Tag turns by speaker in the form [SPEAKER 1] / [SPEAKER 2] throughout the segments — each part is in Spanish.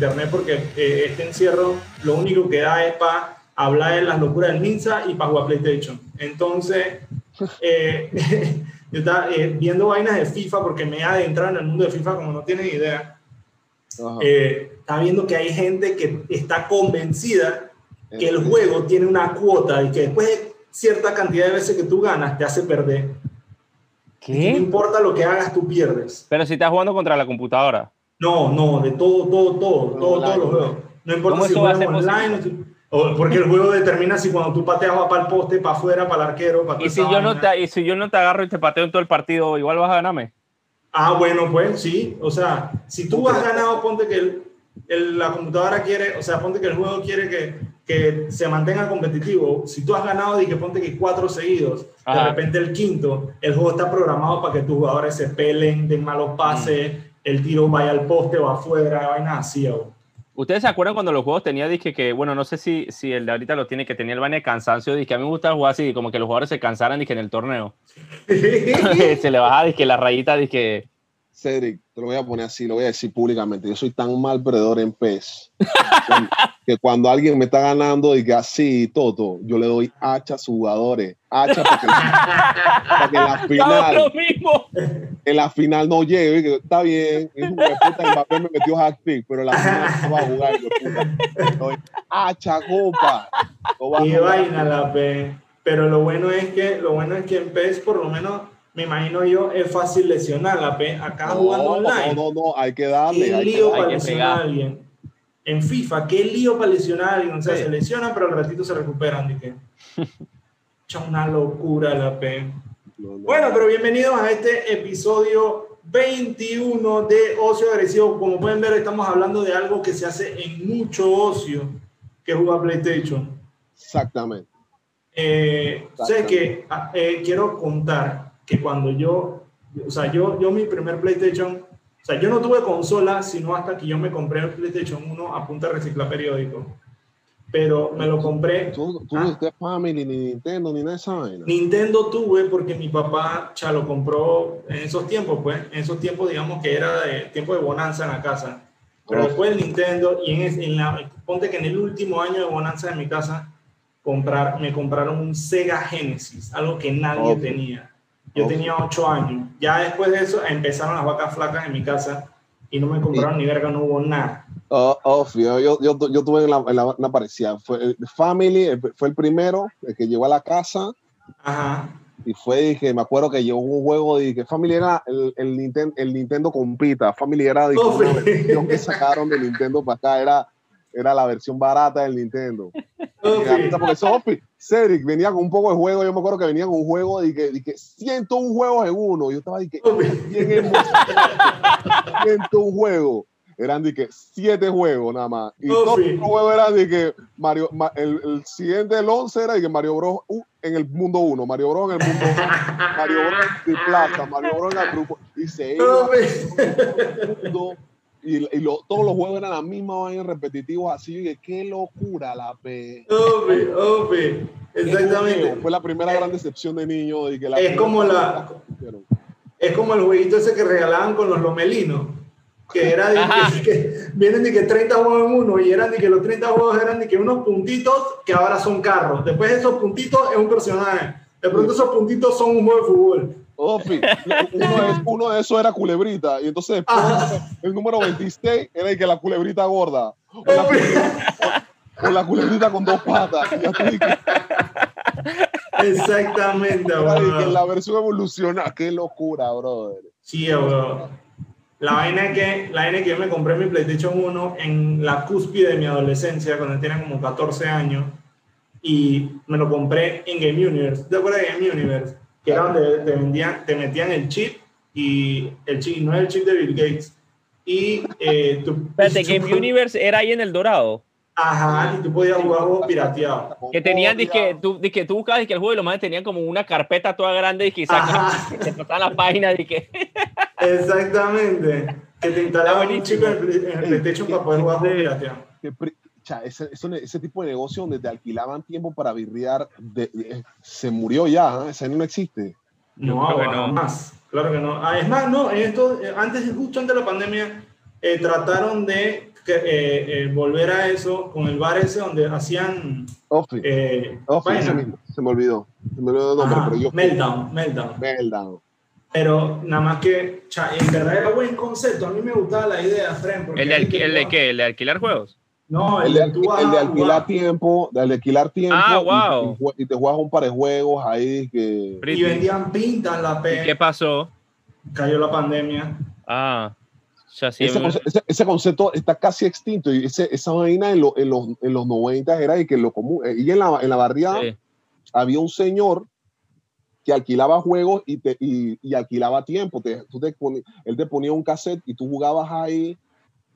[SPEAKER 1] internet porque eh, este encierro lo único que da es para hablar de las locuras del Ninja y para jugar PlayStation. Entonces, eh, yo estaba eh, viendo vainas de FIFA porque me he adentrado en el mundo de FIFA como no tienes idea.
[SPEAKER 2] Ajá.
[SPEAKER 1] Eh, estaba viendo que hay gente que está convencida que el juego tiene una cuota y que después de cierta cantidad de veces que tú ganas te hace perder. No
[SPEAKER 3] ¿Qué?
[SPEAKER 1] importa lo que hagas, tú pierdes.
[SPEAKER 3] Pero si estás jugando contra la computadora.
[SPEAKER 1] No, no, de todo, todo, todo, todo,
[SPEAKER 2] Online.
[SPEAKER 1] todos los juegos. No importa
[SPEAKER 3] ¿Cómo
[SPEAKER 1] si
[SPEAKER 3] eso va a
[SPEAKER 1] juegas
[SPEAKER 3] ser
[SPEAKER 1] online o porque el juego determina si cuando tú pateas va para el poste, para afuera, para el arquero, para
[SPEAKER 3] Y si, yo no
[SPEAKER 1] vaina.
[SPEAKER 3] te, y si yo no te agarro y te pateo en todo el partido, igual vas a ganarme.
[SPEAKER 1] Ah, bueno, pues sí. O sea, si tú has ganado, ponte que el- el- la computadora quiere, o sea, ponte que el juego quiere que, que se mantenga competitivo. Si tú has ganado y que ponte que cuatro seguidos, de repente el quinto, el juego está programado para que tus jugadores se pelen, den malos pases,
[SPEAKER 3] Mm.
[SPEAKER 1] el tiro vaya al poste o afuera, vainas así. o-
[SPEAKER 3] ¿Ustedes se acuerdan cuando los juegos tenía, dije que, bueno, no sé si, si el de ahorita lo tiene, que tenía el vaina de cansancio, dije, a mí me gusta jugar así, como que los jugadores se cansaran, dije, en el torneo. se le bajaba, dije, la rayita, dije,
[SPEAKER 2] Cedric, te lo voy a poner así, lo voy a decir públicamente. Yo soy tan mal perdedor en PES que cuando alguien me está ganando y que así, todo, yo le doy hacha a sus jugadores. Hacha para que, para que en la
[SPEAKER 3] ¡Estamos
[SPEAKER 2] final,
[SPEAKER 3] lo mismo!
[SPEAKER 2] en la final no llegue. y que Está bien, es un puta, el papel me metió hack trick, pero en la final no va a jugar. Le doy Hacha, compa. No va a
[SPEAKER 1] Qué
[SPEAKER 2] jugar.
[SPEAKER 1] vaina la P. Pero lo bueno es que lo bueno es que en PES por lo menos me imagino yo es fácil lesionar la P. Acá jugando online.
[SPEAKER 2] no, no, no, hay que darle.
[SPEAKER 1] qué
[SPEAKER 2] hay que
[SPEAKER 1] lío
[SPEAKER 2] darle.
[SPEAKER 1] para
[SPEAKER 3] que
[SPEAKER 1] lesionar a
[SPEAKER 3] pegar.
[SPEAKER 1] alguien. En FIFA, qué lío para lesionar a alguien. O sea,
[SPEAKER 3] Sí.
[SPEAKER 1] se lesionan, pero al ratito se recuperan. Dije. Echa una locura la P.
[SPEAKER 2] No, no.
[SPEAKER 1] Bueno, pero bienvenidos a este episodio 21 de Ocio Agresivo. Como pueden ver, estamos hablando de algo que se hace en mucho ocio, que es jugar PlayStation.
[SPEAKER 2] Exactamente.
[SPEAKER 1] Eh, sé que ah, eh, quiero contar que cuando yo, o sea, yo, yo mi primer PlayStation, o sea, yo no tuve consola sino hasta que yo me compré el PlayStation 1 a punta de reciclar periódico. Pero me lo compré.
[SPEAKER 2] Tú, tú
[SPEAKER 1] Ah.
[SPEAKER 2] no Family, ni Nintendo, ni nada de esa vaina.
[SPEAKER 1] Nintendo tuve porque mi papá ya lo compró en esos tiempos, pues, en esos tiempos, digamos que era de tiempo de bonanza en la casa. Pero
[SPEAKER 2] Oh.
[SPEAKER 1] después el Nintendo, y en, en la, ponte que en el último año de bonanza de mi casa, comprar, me compraron un Sega Genesis, algo que nadie tenía. Yo tenía ocho años. Ya después de eso empezaron las vacas flacas en mi casa y no me compraron ni verga, no hubo nada.
[SPEAKER 2] Oh, oh, fío, yo, yo, yo tuve en la, en la- una parecida. Fue Family, el- fue el primero, el que llegó a la casa.
[SPEAKER 1] Ajá.
[SPEAKER 2] Y fue, dije, me acuerdo que llegó un juego de que Family era el, el, Nintendo, el Nintendo compita. Family era de
[SPEAKER 1] Oh, sí.
[SPEAKER 2] que sacaron de Nintendo para acá, era, era la versión barata del Nintendo.
[SPEAKER 1] Ok.
[SPEAKER 2] Porque Sophie, Cedric venía con un poco de juego. Yo me acuerdo que venía con un juego de que, de que 101 juegos en uno. Yo estaba de que, bien emocionado. 101 juegos. Eran de que 7 juegos nada más. Y todos los juegos eran de que Mario, Ma- el, el siguiente, el 11 era de que Mario Bros. uh, en el mundo 1, Mario Bros. en el mundo Mario Bros. de Plaza, Mario Bros. en el grupo. Y se iba
[SPEAKER 1] Ok.
[SPEAKER 2] el mundo. Y, y lo- todos los juegos eran la misma vaina repetitivos así. Y dije, qué locura la P.
[SPEAKER 1] Obvio, obvio. Exactamente.
[SPEAKER 2] Fue la primera gran decepción de niño. Y que la
[SPEAKER 1] Es como la- Es como el jueguito ese que regalaban con los lomelinos. Que era de que, que vienen de que 30 juegos en uno y eran de que los 30 juegos eran de que unos puntitos que ahora son carros. Después esos puntitos es un personaje. De pronto esos puntitos son un juego de fútbol.
[SPEAKER 2] Ofi, uno, de, uno de esos era culebrita. Y entonces después,
[SPEAKER 1] Ajá.
[SPEAKER 2] el número 26 era el que la culebrita gorda. O la, culebrita- o la culebrita con dos patas.
[SPEAKER 1] Exactamente, weón.
[SPEAKER 2] la versión evoluciona. Qué locura, brother.
[SPEAKER 1] Sí, weón. La vaina es que, la vaina es que yo me compré mi PlayStation 1 en la cúspide de mi adolescencia, cuando tenía como 14 años, y me lo compré en Game Universe. ¿Te acuerdas de Game Universe? Que era donde te, vendían, te metían el chip, y el chip, no es el chip de Bill Gates. Y eh, tú,
[SPEAKER 3] Espérate,
[SPEAKER 1] tú-
[SPEAKER 3] Game Universe era ahí en el Dorado.
[SPEAKER 1] Ajá, y tú podías jugar juegos pirateados.
[SPEAKER 3] Que tenían, dizque, tú, dizque, tú buscabas que el juego y los más tenían como una carpeta toda grande y que
[SPEAKER 1] Ajá.
[SPEAKER 3] se pasaban las páginas y que
[SPEAKER 1] Exactamente. Que te instalaban un chip en el, en el PlayStation para poder jugar juegos pirateados.
[SPEAKER 2] que cha, ese, eso- ese tipo de negocio donde te alquilaban tiempo para birrear, de- de- se murió ya, ¿eh? ese no existe.
[SPEAKER 1] No,
[SPEAKER 3] creo que no.
[SPEAKER 1] más. Claro que no. Ah, es más, no, en esto, eh, antes, justo antes de la pandemia, eh, trataron de que, eh, eh, volver a eso con el bar ese donde hacían.
[SPEAKER 2] Office,
[SPEAKER 1] Eh,
[SPEAKER 2] Office, ese mismo, se me olvidó. Se me olvidó el nombre,
[SPEAKER 1] Ajá,
[SPEAKER 2] pero yo.
[SPEAKER 1] Meltdown, Meltdown.
[SPEAKER 2] Meltdown.
[SPEAKER 1] Pero nada más que, cha, en verdad era buen concepto. A mí me gustaba la idea, Fren. porque
[SPEAKER 3] ¿El de, el de qué? ¿El de alquilar juegos?
[SPEAKER 1] No,
[SPEAKER 2] El de,
[SPEAKER 1] tú vas
[SPEAKER 2] el de alquilar tiempo, de alquilar tiempo
[SPEAKER 3] Ah,
[SPEAKER 2] y-
[SPEAKER 3] wow.
[SPEAKER 2] y, jue- y te juegas un par de juegos ahí que
[SPEAKER 1] Y
[SPEAKER 3] Pretty.
[SPEAKER 1] vendían pintas la
[SPEAKER 3] ¿Y
[SPEAKER 1] P.
[SPEAKER 3] qué pasó?
[SPEAKER 1] Cayó la pandemia.
[SPEAKER 3] Ah, ya sí.
[SPEAKER 2] ese, conce- ese- ese concepto está casi extinto y ese- esa vaina en, lo- en los, en los 90 era de que lo común eh, y en la, en la barriada
[SPEAKER 3] sí.
[SPEAKER 2] había un señor que alquilaba juegos y, te, y, y alquilaba tiempo. Te, tú te él te ponía un cassette y tú jugabas ahí.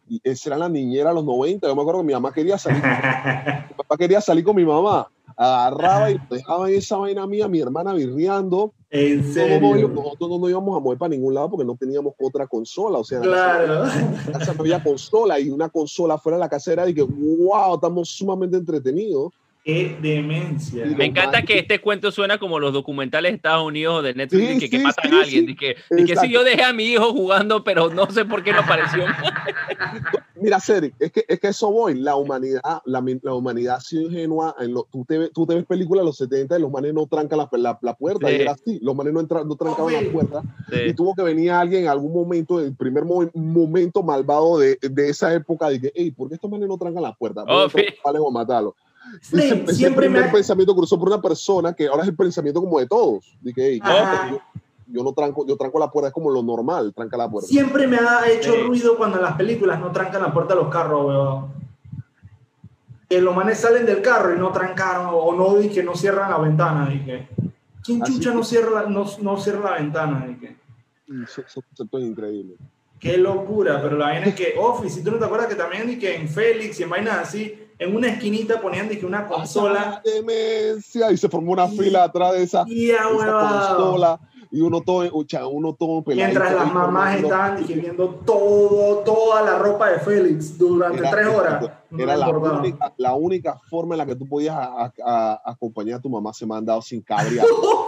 [SPEAKER 2] Y esa era la niñera de los 90. Yo me acuerdo que mi mamá quería salir. mi papá quería salir con mi mamá. Agarraba y dejaba en esa vaina mía, mi hermana virreando.
[SPEAKER 1] en serio.
[SPEAKER 2] no, nosotros no íbamos a mover para ningún lado porque no teníamos otra consola. O sea, en la
[SPEAKER 1] Claro.
[SPEAKER 2] casa no había consola y una consola fuera de la casa era y que, wow, estamos sumamente entretenidos.
[SPEAKER 1] Qué demencia.
[SPEAKER 3] Me encanta que este cuento suena como los documentales de Estados Unidos de Netflix
[SPEAKER 2] Sí,
[SPEAKER 3] de que, que
[SPEAKER 2] sí,
[SPEAKER 3] matan
[SPEAKER 2] sí,
[SPEAKER 3] a alguien.
[SPEAKER 2] sí.
[SPEAKER 3] Y que, y que si yo dejé a mi hijo jugando, pero no sé por qué no apareció.
[SPEAKER 2] Mira, Cedric, es que, es que eso voy. La humanidad, la, la humanidad ha sido ingenua. En lo, tú, te, ve- tú te ves películas de los 70 y los manes no trancan la, la, la puerta.
[SPEAKER 3] Sí.
[SPEAKER 2] Y era así. Los manes no, entra- no trancaban
[SPEAKER 1] Oh,
[SPEAKER 2] la puerta. Y tuvo que venir alguien en algún momento, el primer mo- momento malvado de, de esa época, de que, hey, ¿por qué estos manes no trancan la puerta?
[SPEAKER 3] Oh,
[SPEAKER 2] ¿Por qué
[SPEAKER 3] sí.
[SPEAKER 2] no valen o matarlo?
[SPEAKER 1] Sí,
[SPEAKER 2] Ese, ese
[SPEAKER 1] siempre me ha-
[SPEAKER 2] pensamiento cruzó por una persona que ahora es el pensamiento como de todos.
[SPEAKER 1] Ajá.
[SPEAKER 2] yo, yo no tranco, yo tranco la puerta, es como lo normal, tranca la puerta.
[SPEAKER 1] Siempre me ha hecho
[SPEAKER 3] Sí.
[SPEAKER 1] ruido cuando en las películas no trancan la puerta de los carros, weón. Que los manes salen del carro y no trancaron, o no, y que no cierran la ventana. Dije, ¿quién
[SPEAKER 2] Así
[SPEAKER 1] chucha
[SPEAKER 2] que-
[SPEAKER 1] no cierra, la, no, no cierra la ventana? Dije,
[SPEAKER 2] Y Eso, eso, concepto es increíble.
[SPEAKER 1] qué locura, pero la vaina es que Office, si tú no te acuerdas que también di que en Félix y en vainas así, en una esquinita ponían di que una consola.
[SPEAKER 2] ¡Ah, demencia! Y se formó una fila atrás de esa, esa consola. Y uno todo, ucha, uno todo peladito
[SPEAKER 1] Mientras las mamás estaban di que, viendo todo, toda la ropa de Félix durante
[SPEAKER 2] Era-
[SPEAKER 1] tres horas.
[SPEAKER 2] Era la única, la única forma en la que tú podías a- a- a- acompañar a tu mamá se me han dado sin cabrear.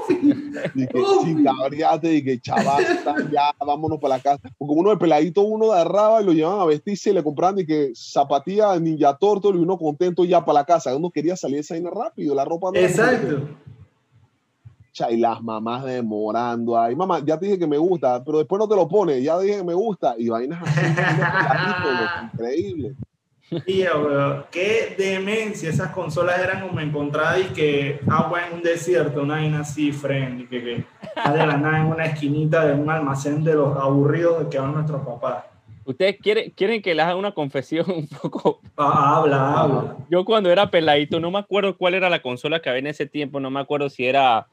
[SPEAKER 2] Que, sin cabrearte y que chaval, ya vámonos para la casa. Porque uno de peladito, uno agarraba y lo llevaban a vestirse y le compraban y que zapatilla ninja turtle y uno contento ya para la casa. Uno quería salir esa vaina rápido, la ropa no
[SPEAKER 1] Exacto.
[SPEAKER 2] Cha, y las mamás demorando ahí. Mamá, ya te dije que me gusta, pero después no te lo pones. Ya dije que me gusta. Y vainas así. increíble.
[SPEAKER 1] Weón, qué demencia. Esas consolas eran como encontradas y que agua en un desierto, una vaina así, friend, y que, que de la nada en una esquinita de un almacén de los aburridos de que van nuestros papás.
[SPEAKER 3] ¿Ustedes quieren, quieren que les haga una confesión un poco?
[SPEAKER 1] Ah, habla, habla.
[SPEAKER 3] Yo cuando era peladito, no me acuerdo cuál era la consola que había en ese tiempo, no me acuerdo si era,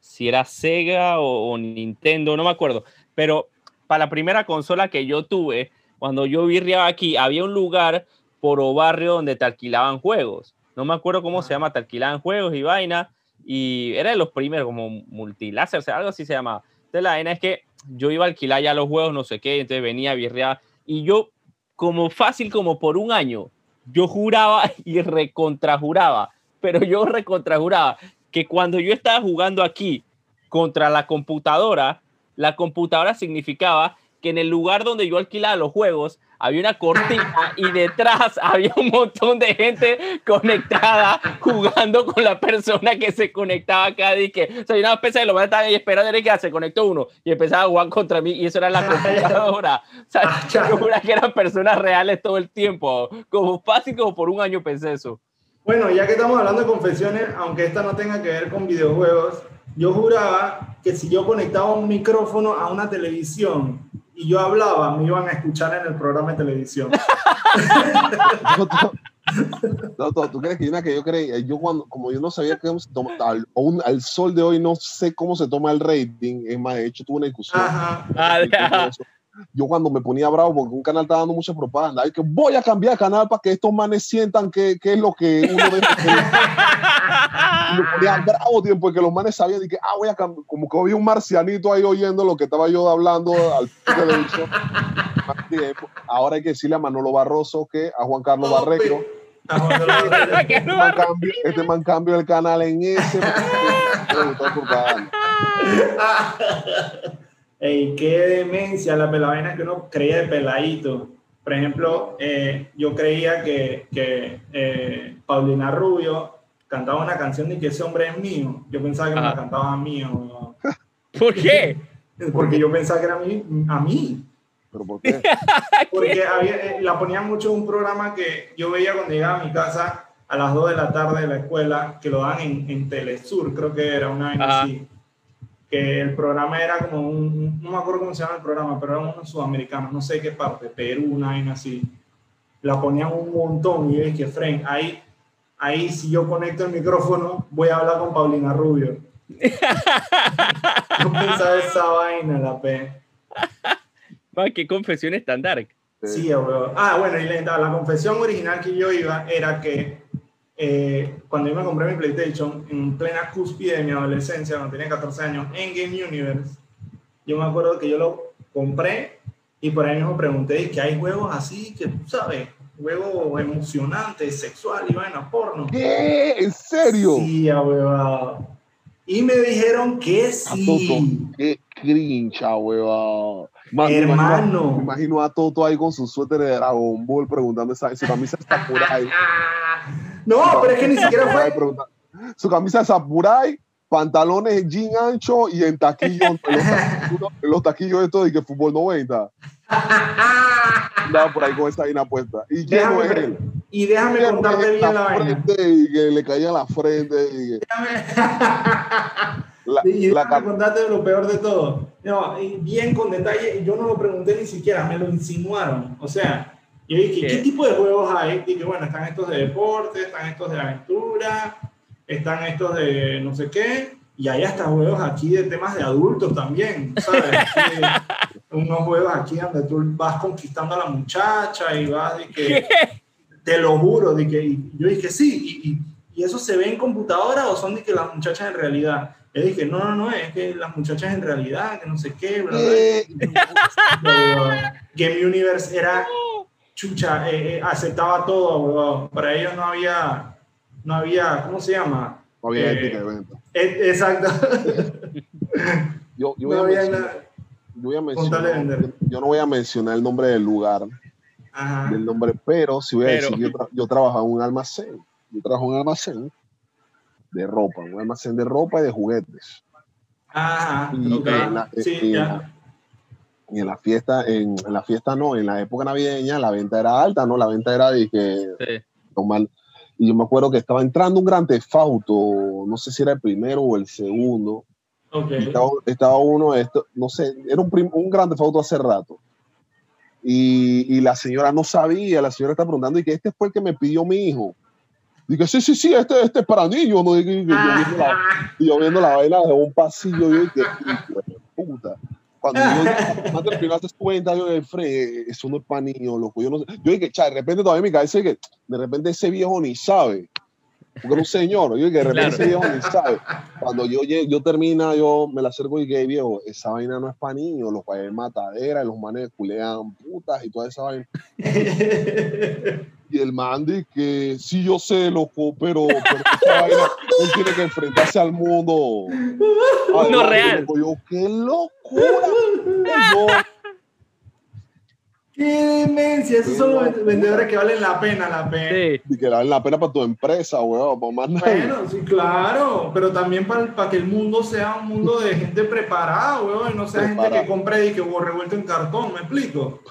[SPEAKER 3] si era Sega o, o Nintendo, no me acuerdo. Pero para la primera consola que yo tuve, cuando yo virreaba aquí, había un lugar por o barrio donde te alquilaban juegos. No me acuerdo cómo se llama, te alquilaban juegos y vaina. Y era de los primeros, como multiláser, o sea, algo así se llamaba. Entonces la vaina es que yo iba a alquilar ya los juegos, no sé qué, entonces venía a virrear. Y yo, como fácil, como por un año, yo juraba y recontrajuraba, pero yo recontrajuraba que cuando yo estaba jugando aquí contra la computadora, la computadora significaba que en el lugar donde yo alquilaba los juegos había una cortina y detrás había un montón de gente conectada jugando con la persona que se conectaba acá. Y que, o sea, yo una especie de lo más estaba ahí esperando y que se conectó uno y empezaba a jugar contra mí y eso era la computadora. O sea,
[SPEAKER 1] Ah,
[SPEAKER 3] yo juraba que eran personas reales todo el tiempo. Como fácil, como por un año pensé eso.
[SPEAKER 1] Bueno, ya que estamos hablando de confesiones, aunque esta no tenga que ver con videojuegos, yo juraba que si yo conectaba un micrófono a una televisión y yo hablaba, me iban a escuchar en el programa de televisión.
[SPEAKER 2] No, tú- no, tú- ¿tú crees que una que yo creía? Yo cuando, como yo no sabía cómo se toma, al, aún al sol de hoy no sé cómo se toma el rating, es más, de hecho tuve una discusión.
[SPEAKER 1] Ajá.
[SPEAKER 3] Ah.
[SPEAKER 2] Yo cuando me ponía bravo porque un canal estaba dando mucha propaganda, y que voy a cambiar de canal para que estos manes sientan que, que es lo que uno debe me ponía bravo tiempo porque los manes sabían de que, ah, voy a cambiar, como que había un marcianito ahí oyendo lo que estaba yo hablando al televisor. Ahora hay que decirle a Manolo Barroso que a Juan Carlos Barreiro. Este man, cambió, este man cambió el canal en ese.
[SPEAKER 1] Ey, qué demencia la pelavaina que uno creía de peladito. Por ejemplo, eh, yo creía que, que eh, Paulina Rubio cantaba una canción de que ese hombre es mío. Yo pensaba que me la
[SPEAKER 3] Ajá.
[SPEAKER 1] cantaba a mí.
[SPEAKER 3] ¿Por qué?
[SPEAKER 1] Porque yo pensaba que era a mí. A mí.
[SPEAKER 2] ¿Pero por qué?
[SPEAKER 1] Porque había, eh, la ponían mucho en un programa que yo veía cuando llegaba a mi casa a las 2 de la tarde de la escuela, que lo dan en, en Telesur, creo que era una
[SPEAKER 3] Ajá.
[SPEAKER 1] así. Que el programa era como un, no me acuerdo cómo se llama el programa, pero era unos sudamericanos, no sé qué parte, Perú, una vaina así. La ponían un montón y yo dije, Fren, ahí, ahí si yo conecto el micrófono, voy a hablar con Paulina Rubio. no pensaba esa vaina, la P.
[SPEAKER 3] Ma, qué confesiones tan dark.
[SPEAKER 1] Sí. Ah, bueno, y la, la confesión original que yo iba era que eh, cuando yo me compré mi PlayStation, en plena cúspide de mi adolescencia, cuando tenía 14 años, en Game Universe, yo me acuerdo que yo lo compré y por ahí mismo pregunté y que hay juegos así, que tú sabes, juegos emocionantes, sexual y vaina porno.
[SPEAKER 2] ¿Qué? ¿En serio?
[SPEAKER 1] Sí, weón. Y me dijeron que sí.
[SPEAKER 2] Qué crincha, weón. Man, me
[SPEAKER 1] Hermano.
[SPEAKER 2] imagino- Me imagino a Toto ahí con su suéter de Dragon Ball preguntando esa, su camisa de Sakurai.
[SPEAKER 1] No, pero es que ni siquiera fue
[SPEAKER 2] Su camisa de Sakurai, pantalones jean ancho y en taquillo, en los, taquillos- en los taquillos estos de que fútbol 90. Andaba por ahí con esa vaina puesta. ¿Y
[SPEAKER 1] Déjame,
[SPEAKER 2] es él?
[SPEAKER 1] y déjame
[SPEAKER 2] ¿Quién no
[SPEAKER 1] contarte bien la vaina.
[SPEAKER 2] frente y que le caía la frente y que- la,
[SPEAKER 1] y
[SPEAKER 2] la
[SPEAKER 1] déjame contarte lo peor de todo. No, bien con detalle, yo no lo pregunté ni siquiera, me lo insinuaron. O sea, yo dije, ¿qué,
[SPEAKER 3] ¿Qué?
[SPEAKER 1] tipo de juegos hay? Dije, bueno, están estos de deporte, están estos de aventura, están estos de no sé qué, y hay hasta juegos aquí de temas de adultos también, ¿sabes? Unos juegos aquí donde tú vas conquistando a la muchacha y vas de que... Te lo juro, de que y yo dije sí, y, y, y eso se ve en computadora o son de que las muchachas en realidad. Yo dije, no, no, no, es que las muchachas en realidad, que no sé qué, bla, bla,
[SPEAKER 2] Eh.
[SPEAKER 1] bla. Game Universe era chucha, eh, eh, aceptaba todo, weón. Para ellos no había, no había, ¿cómo se llama?
[SPEAKER 2] no había
[SPEAKER 1] Eh,
[SPEAKER 2] ética de venta.
[SPEAKER 1] Eh, exacto.
[SPEAKER 2] Yo, yo voy
[SPEAKER 1] no
[SPEAKER 2] a
[SPEAKER 1] había
[SPEAKER 2] mencionar-
[SPEAKER 1] nada.
[SPEAKER 2] yo voy a mencionar,
[SPEAKER 1] vender.
[SPEAKER 2] yo no voy a mencionar el nombre del lugar,
[SPEAKER 1] Ajá.
[SPEAKER 2] del nombre, pero sí voy a
[SPEAKER 3] Pero-
[SPEAKER 2] decir, yo, tra- yo trabajaba en un almacén, yo trabajo en un almacén de ropa, un almacén de ropa y de juguetes.
[SPEAKER 1] Ajá.
[SPEAKER 2] Y
[SPEAKER 3] Ok.
[SPEAKER 2] en la-
[SPEAKER 1] Sí,
[SPEAKER 2] en-
[SPEAKER 1] ya.
[SPEAKER 2] Y en la fiesta, en, en la fiesta no, en la época navideña la venta era alta, ¿no? La venta era de que
[SPEAKER 3] Sí.
[SPEAKER 2] normal. Y yo me acuerdo que estaba entrando un gran tefauto, no sé si era el primero o el segundo.
[SPEAKER 1] Ok.
[SPEAKER 2] Y Estaba, estaba uno, esto, no sé, era un, un gran tefauto hace rato. Y, y la señora no sabía, la señora está preguntando, y que este fue el que me pidió mi hijo. Dije, sí, sí, sí, este, este es para niños. ¿no? Y, y- y yo viendo la, y yo viendo la vaina de un pasillo, yo dije, "Hijo de puta. Cuando yo terminó hace cuenta, yo dije, Fred, eso no es para niños, loco. Yo, no sé. yo dije, cha, de repente todavía en mi cabeza que de repente ese viejo ni sabe. Porque era un señor, yo dije, de repente
[SPEAKER 3] Claro.
[SPEAKER 2] viejo ni sabe. Cuando yo, yo termina, yo me la acerco y dije, viejo, esa vaina no es para niños, los países matadera, los manes culean putas y toda esa vaina. Y el man de que sí yo sé, loco, pero, pero esa vaina, él tiene que enfrentarse al mundo.
[SPEAKER 3] No, real.
[SPEAKER 2] loco, Yo, qué locura. Yo,
[SPEAKER 1] ¡Qué demencia! Esos son los vend- vendedores que valen la pena, la pena.
[SPEAKER 3] Sí.
[SPEAKER 2] y que le vale la pena para tu empresa, weón, para más.
[SPEAKER 1] Bueno, sí, claro, pero también para que el mundo sea un mundo de gente preparada, weón, y no sea gente que compre y que hubo revuelto en cartón, ¿me explico?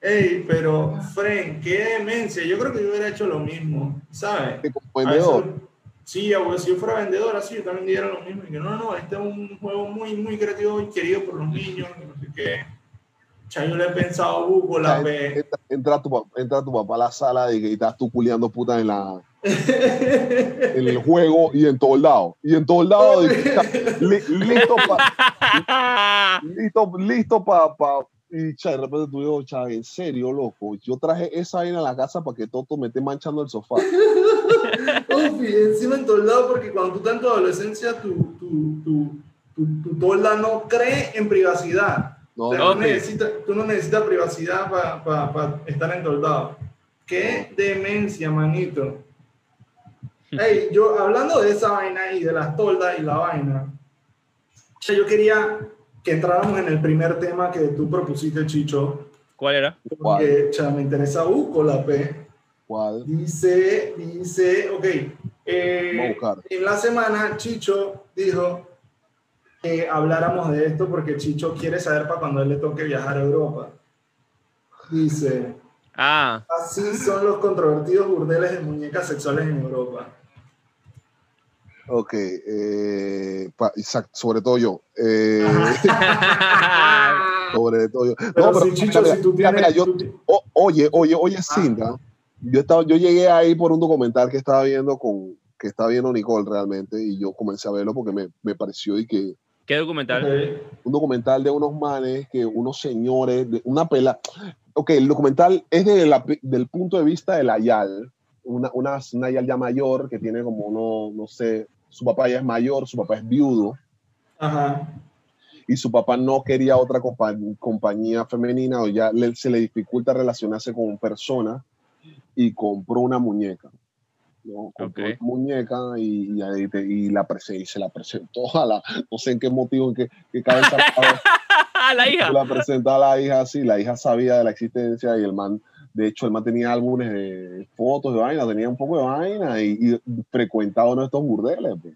[SPEAKER 1] Ey, pero, Fren, qué demencia. Yo creo que yo hubiera hecho lo mismo, ¿sabes?
[SPEAKER 2] Vendedor.
[SPEAKER 1] Sí, abuelo, si yo fuera vendedor, así yo también diría lo mismo. Y que no, no, este es un juego muy, muy creativo y querido por los niños, qué. Ya yo le he pensado, buco, la
[SPEAKER 2] Entra,
[SPEAKER 1] ve.
[SPEAKER 2] entra- entra tu, entra tu papá a la sala y, que estás tú culeando puta en la en el juego y en todos lados. Y en todos lados, listo para listo, listo para pa, y cha, de repente tú dices, cha, en serio, loco, yo traje esa vaina a la casa para que Toto me esté manchando el sofá.
[SPEAKER 1] Y encima en todos lados, porque cuando tú estás en tu adolescencia, tu, tu, tu, tu, no cree en privacidad.
[SPEAKER 2] No,
[SPEAKER 1] O sea,
[SPEAKER 2] no,
[SPEAKER 1] tú, necesitas, tú no necesitas privacidad para estar entoldado. Qué demencia, manito. Ey, yo hablando de esa vaina y de las toldas y la vaina, yo quería que entráramos en el primer tema que tú propusiste, Chicho,
[SPEAKER 3] ¿Cuál era?
[SPEAKER 1] porque cha, me interesa uh, la P.
[SPEAKER 2] ¿Cuál?
[SPEAKER 1] Dice, dice, ok, eh, en la semana Chicho dijo que habláramos de esto porque Chicho quiere saber para cuando él le toque viajar a Europa. Dice,
[SPEAKER 3] Ah,
[SPEAKER 1] así son los controvertidos burdeles de muñecas sexuales en Europa.
[SPEAKER 2] Ok, eh, pa- sobre todo yo. Eh, sobre todo yo.
[SPEAKER 1] Pero si Chicho,
[SPEAKER 2] mira,
[SPEAKER 1] si tú
[SPEAKER 2] mira,
[SPEAKER 1] tienes...
[SPEAKER 2] mira, yo- o- oye, oye, oye,
[SPEAKER 1] Ah.
[SPEAKER 2] Cinda, yo, estaba, yo llegué ahí por un documental que estaba viendo con que estaba viendo Nicole realmente y yo comencé a verlo porque me, me pareció y que
[SPEAKER 3] ¿qué documental?
[SPEAKER 2] Un documental de unos manes que unos señores de una pela ok el documental es de la- del punto de vista de la Yal una, una, una Yal ya mayor que tiene como uno no sé su papá ya es mayor su papá es viudo
[SPEAKER 1] Ajá.
[SPEAKER 2] y su papá no quería otra compa- compañía femenina o ya le- se le dificulta relacionarse con personas y compró una muñeca. ¿No? Compró
[SPEAKER 3] Ok.
[SPEAKER 2] una muñeca y, y, y la y se la presentó a la, no sé en qué motivo, en qué, cabeza
[SPEAKER 3] la hija.
[SPEAKER 2] la presentó a la hija así, la hija sabía de la existencia y el man, de hecho el man tenía álbumes de fotos de vaina, tenía un poco de vaina y, y frecuentaba uno de estos burdeles. pues.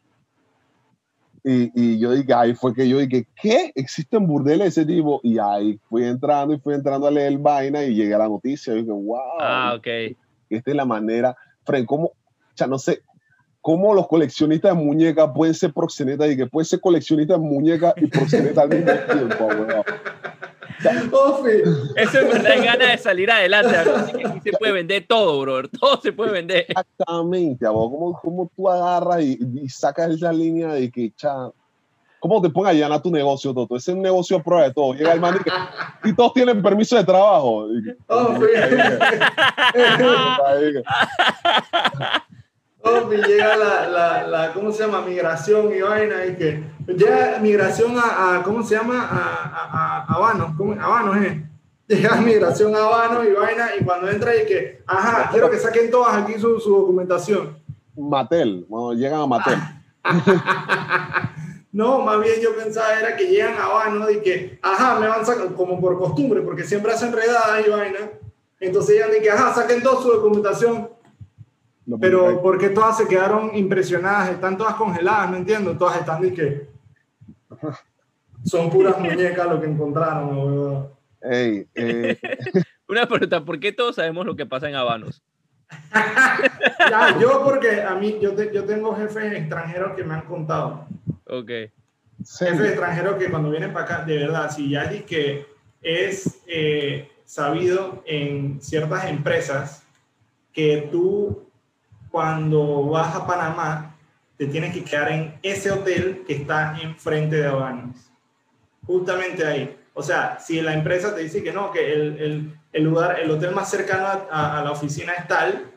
[SPEAKER 2] Y, y yo dije, ahí fue que yo dije, ¿qué? ¿Existen burdeles de ese tipo? Y ahí fui entrando y fui entrando a leer vaina y llegué a la noticia. Y dije, wow,
[SPEAKER 3] Ah, ok.
[SPEAKER 2] esta es la manera. Fren, ¿cómo? Sea, no sé, ¿cómo los coleccionistas de muñecas pueden ser proxenetas y que pueden ser coleccionistas de muñecas y proxenetas al mismo tiempo, weón?
[SPEAKER 1] Ofi,
[SPEAKER 3] Eso es verdad, ganas de salir adelante. Así que aquí se puede vender todo, brother. Todo se puede vender.
[SPEAKER 2] Exactamente, abogado. ¿Cómo, cómo tú agarras y, y sacas esa línea de que, cha, ¿cómo te pones a llenar tu negocio, Toto? Ese es un negocio a prueba de todo. Llega el man y, que- y todos tienen permiso de trabajo. Y
[SPEAKER 1] llega la, la, la, ¿cómo se llama? Migración y vaina y que llega migración a, a ¿cómo se llama? A, a, a Habano, ¿cómo? Habano, ¿eh? Llega migración a Habano y vaina y cuando entra y que, ajá, quiero que saquen todas aquí su, su documentación.
[SPEAKER 2] Mattel, bueno, llegan a Mattel.
[SPEAKER 1] No, más bien yo pensaba era que llegan a Habano y que, ajá, me van sacando, como por costumbre, porque siempre hacen redadas y vaina. Entonces llegan y que, ajá, saquen toda su documentación.
[SPEAKER 2] Lo
[SPEAKER 1] Pero. ¿por qué todas se quedaron impresionadas? Están todas congeladas, no entiendo. Todas están de que son puras muñecas lo que encontraron, weón.
[SPEAKER 2] Ey, eh,
[SPEAKER 3] Una pregunta, ¿por qué todos sabemos lo que pasa en Habanos?
[SPEAKER 1] Ya, yo porque a mí, yo, te- yo tengo jefes extranjeros que me han contado.
[SPEAKER 3] Ok.
[SPEAKER 1] Jefes extranjeros que cuando vienen para acá, de verdad, si ya di que es eh, sabido en ciertas empresas que tú cuando vas a Panamá te tienes que quedar en ese hotel que está enfrente de Habanos. Justamente ahí. O sea, si la empresa te dice que no, que el, el- el lugar, el hotel más cercano a, a- a la oficina es tal,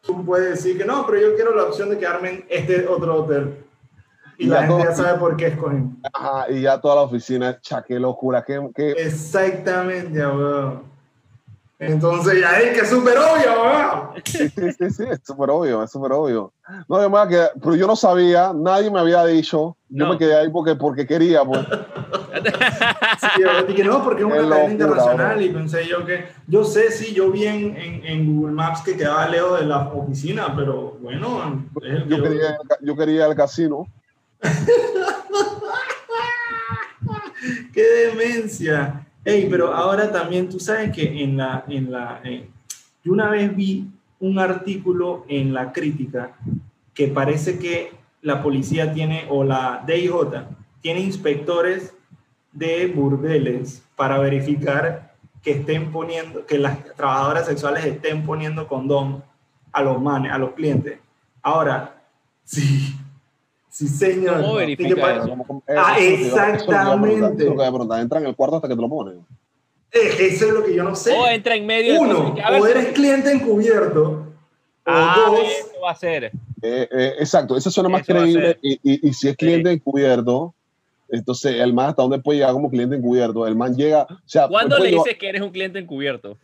[SPEAKER 1] tú puedes decir que no, pero yo quiero la opción de quedarme en este otro hotel. Y
[SPEAKER 2] Y
[SPEAKER 1] la
[SPEAKER 2] ya
[SPEAKER 1] gente ya
[SPEAKER 2] todo-
[SPEAKER 1] sabe por qué escogen.
[SPEAKER 2] ajá, y ya toda la oficina, cha, qué locura, qué, qué,
[SPEAKER 1] Exactamente, weón. Entonces ya es que es súper obvio, weón.
[SPEAKER 2] Sí, sí, sí, sí, es súper obvio, es súper obvio. No, además que, pero yo no sabía, nadie me había dicho, yo
[SPEAKER 3] No.
[SPEAKER 2] me quedé ahí porque, porque quería, pues.
[SPEAKER 1] Sí, yo dije no, porque es una cadena
[SPEAKER 2] locura,
[SPEAKER 1] internacional
[SPEAKER 2] bro.
[SPEAKER 1] y pensé yo que, yo sé, sí, yo vi en, en, en Google Maps que quedaba lejos de la oficina, pero bueno, es el
[SPEAKER 2] Yo
[SPEAKER 1] yo-
[SPEAKER 2] quería, yo quería al casino.
[SPEAKER 1] ¡Qué demencia! Ey, pero ahora también tú sabes que en la, en la, eh, yo una vez vi un artículo en la crítica que parece que la policía tiene, o la DIJ, tiene inspectores de burdeles para verificar que estén poniendo, que las trabajadoras sexuales estén poniendo condón a los manes, a los clientes. Ahora, sí, sí señor.
[SPEAKER 3] ¿Cómo verifica eso?
[SPEAKER 2] Como-
[SPEAKER 1] Ah,
[SPEAKER 2] eso es lo que iba- eso es lo que iba a preguntar,
[SPEAKER 1] exactamente.
[SPEAKER 2] eso es lo que iba a preguntar. Entra en el cuarto hasta que te lo ponen.
[SPEAKER 1] Eh, Eso es lo que yo no sé.
[SPEAKER 3] O entra en medio.
[SPEAKER 1] Uno,
[SPEAKER 3] ver,
[SPEAKER 1] o eres cliente encubierto.
[SPEAKER 3] Ah,
[SPEAKER 1] o dos,
[SPEAKER 3] eso va a ser.
[SPEAKER 2] Eh, eh, exacto, eso suena más
[SPEAKER 3] Eso
[SPEAKER 2] creíble. Y, y, y si es cliente encubierto, Entonces, el man hasta dónde puede llegar como cliente encubierto. El man llega, o sea,
[SPEAKER 3] ¿Cuándo
[SPEAKER 2] él
[SPEAKER 3] le
[SPEAKER 2] puede llevar-
[SPEAKER 3] dices que eres un cliente encubierto?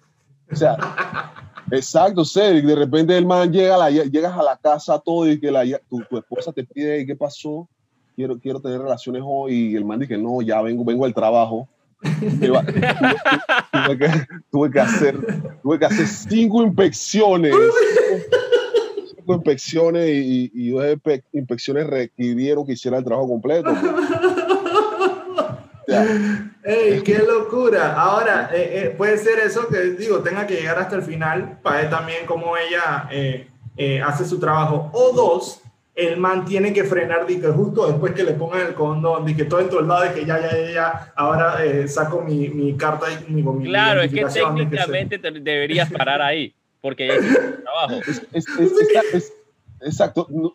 [SPEAKER 2] o sea, exacto, Cedric, de repente el man llega a la, llegas a la casa todo y que la, tu, tu esposa te pide, ¿qué pasó? Quiero, quiero tener relaciones hoy y el man dice, no, ya vengo, vengo del trabajo. Tuve, tuve que, tuve que hacer, tuve que hacer cinco inspecciones. Cinco inspecciones y, y dos espe- inspecciones requirieron que hiciera el trabajo completo. pues.
[SPEAKER 1] ¡Ey, qué locura! Ahora, eh, eh, puede ser eso que, digo, tenga que llegar hasta el final para ver también cómo ella eh, eh, hace su trabajo. O dos, el man tiene que frenar, de que justo después que le pongan el condón, de que todo entoldado, de que ya, ya, ya, ya, ahora eh, saco mi, mi carta y mi, mi
[SPEAKER 3] Claro, es que
[SPEAKER 1] que se-
[SPEAKER 3] técnicamente te deberías parar ahí, porque ya hiciste tu trabajo.
[SPEAKER 2] es, es- es- esta- es- exacto. no.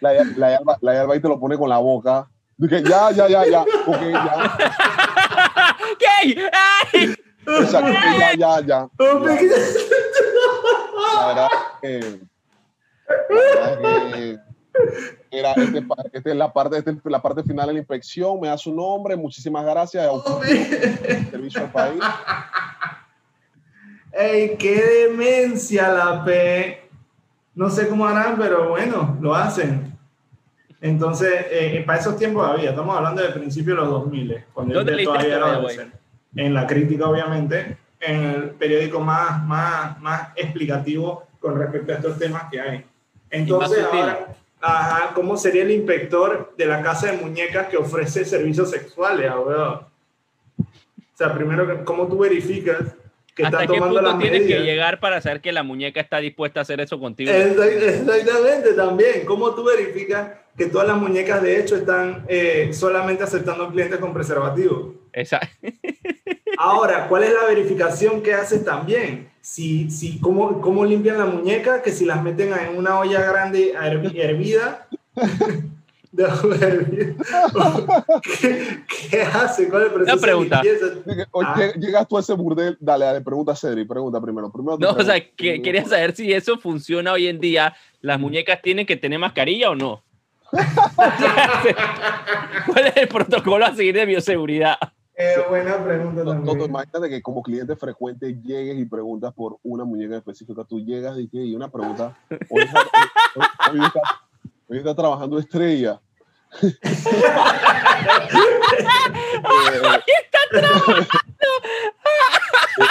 [SPEAKER 2] La, la, la Yalba ahí te lo pone con la boca. Dije, ya, ya, ya, ya. Ok, ya.
[SPEAKER 3] ¿Qué? ¡Ay!
[SPEAKER 2] Exacto, ya, ya, ya. La verdad que. la verdad que Era, este, esta es la parte, esta es la parte final de la inspección. Me da su nombre. Muchísimas gracias.
[SPEAKER 1] oh,
[SPEAKER 2] Servicio al país.
[SPEAKER 1] ¡Ey, qué demencia la P! No sé cómo harán, pero bueno, lo hacen. Entonces, eh, para esos tiempos había, estamos hablando del principio de los 2000, cuando yo
[SPEAKER 3] ¿Dónde leíste
[SPEAKER 1] todavía era adolescente. En la crítica, obviamente, en el periódico más, más, más explicativo con respecto a estos temas que hay. Entonces, ahora, ajá, ¿cómo sería el inspector de la casa de muñecas que ofrece servicios sexuales, abuelo? O sea, primero, ¿cómo tú verificas que
[SPEAKER 3] ¿Hasta
[SPEAKER 1] están
[SPEAKER 3] qué
[SPEAKER 1] tomando
[SPEAKER 3] punto
[SPEAKER 1] las
[SPEAKER 3] tienes que
[SPEAKER 1] medidas?
[SPEAKER 3] llegar para saber que la muñeca está dispuesta a hacer eso contigo?
[SPEAKER 1] Exact- Exactamente, también. ¿Cómo tú verificas que todas las muñecas de hecho están eh, solamente aceptando clientes con preservativo?
[SPEAKER 3] Esa-
[SPEAKER 1] Ahora, ¿cuál es la verificación que haces también? Si, si, ¿cómo, ¿Cómo limpian la muñeca? Que si las meten en una olla grande hervida. de. ¿Qué, qué hace? ¿Cuál es el proceso de
[SPEAKER 3] pregunta.
[SPEAKER 1] Ah.
[SPEAKER 2] Llegas tú a ese burdel. Dale, dale, pregunta a Cedric. Pregunta primero. primero
[SPEAKER 3] No, o sea, que, quería saber si eso funciona hoy en día. ¿Las muñecas tienen que tener mascarilla o no? ¿Cuál es el protocolo a seguir de bioseguridad?
[SPEAKER 1] Qué buena pregunta
[SPEAKER 2] No, no, tú
[SPEAKER 1] también.
[SPEAKER 2] imagínate que como cliente frecuente llegues y preguntas por una muñeca específica. Tú llegas y, y una pregunta. Hoy está, hoy- hoy está- hoy está trabajando estrella.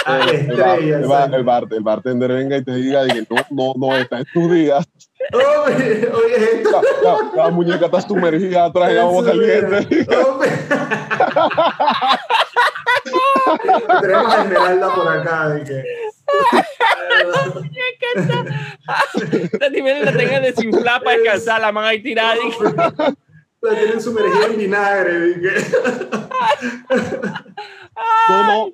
[SPEAKER 1] Ah,
[SPEAKER 2] Eh, el, bar-
[SPEAKER 1] estrella,
[SPEAKER 2] el bar- el bar- el bartender venga y te diga que no, no, no, está en tus días.
[SPEAKER 1] Oye, oye, esto-
[SPEAKER 2] La, la- la muñeca está sumergida atrás en agua caliente.
[SPEAKER 1] Tenemos a Esmeralda por acá. De que...
[SPEAKER 3] Esta nivel la tengan desinflada para descansar, la man ahí tirada. y-
[SPEAKER 1] La tienen sumergida en vinagre.
[SPEAKER 2] No, no.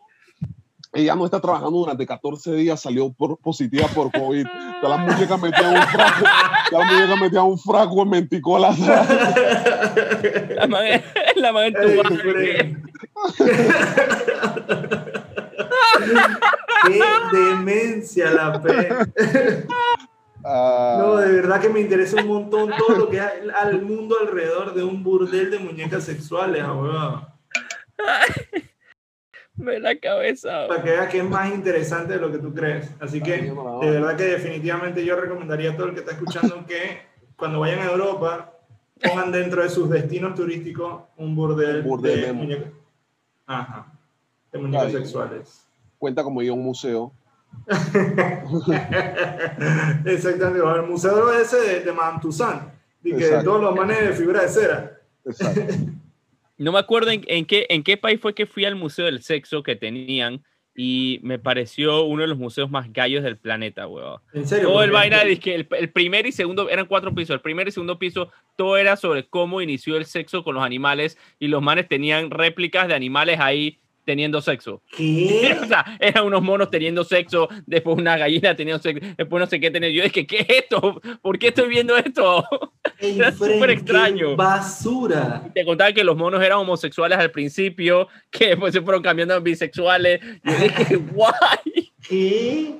[SPEAKER 2] Ella no está trabajando durante 14 días, salió por- positiva por COVID. Ya la muñeca metía un fraco, ya la muñeca metía un fraco en menticola atrás.
[SPEAKER 3] La man, la man
[SPEAKER 1] hombre. Qué demencia la pe.
[SPEAKER 2] Ah,
[SPEAKER 1] No, de verdad que me interesa un montón todo lo que hay al mundo alrededor de un burdel de muñecas sexuales, abuelo.
[SPEAKER 3] Me la cabeza.
[SPEAKER 1] para que veas que es más interesante de lo que tú crees. Así que, de verdad que definitivamente yo recomendaría a todo el que está escuchando que cuando vayan a Europa pongan dentro de sus destinos turísticos un burdel,
[SPEAKER 2] Un burdel
[SPEAKER 1] de
[SPEAKER 2] de-
[SPEAKER 1] muñecas. Ajá. De muñecas
[SPEAKER 2] Ay.
[SPEAKER 1] sexuales.
[SPEAKER 2] cuenta como ir a un museo.
[SPEAKER 1] Exactamente. El museo ese de, de Mantusan. Y que
[SPEAKER 2] Exacto.
[SPEAKER 1] todos los manes de fibra de cera.
[SPEAKER 2] Exacto.
[SPEAKER 3] No me acuerdo en, en qué, en qué país fue que fui al Museo del Sexo que tenían y me pareció uno de los museos más gallos del planeta, weón.
[SPEAKER 1] En serio.
[SPEAKER 3] Todo el vaina de que el, el primer y segundo, eran cuatro pisos, el primer y segundo piso, todo era sobre cómo inició el sexo con los animales y los manes tenían réplicas de animales ahí teniendo sexo.
[SPEAKER 1] ¿Qué?
[SPEAKER 3] O sea, eran unos monos teniendo sexo, después una gallina teniendo sexo, después no sé qué tener. Yo es que, ¿qué es esto? ¿Por qué estoy viendo esto? Era súper extraño.
[SPEAKER 1] Basura.
[SPEAKER 3] Te contaba que los monos eran homosexuales al principio, que después se fueron cambiando a bisexuales. Yo dije, guay.
[SPEAKER 1] ¿Qué?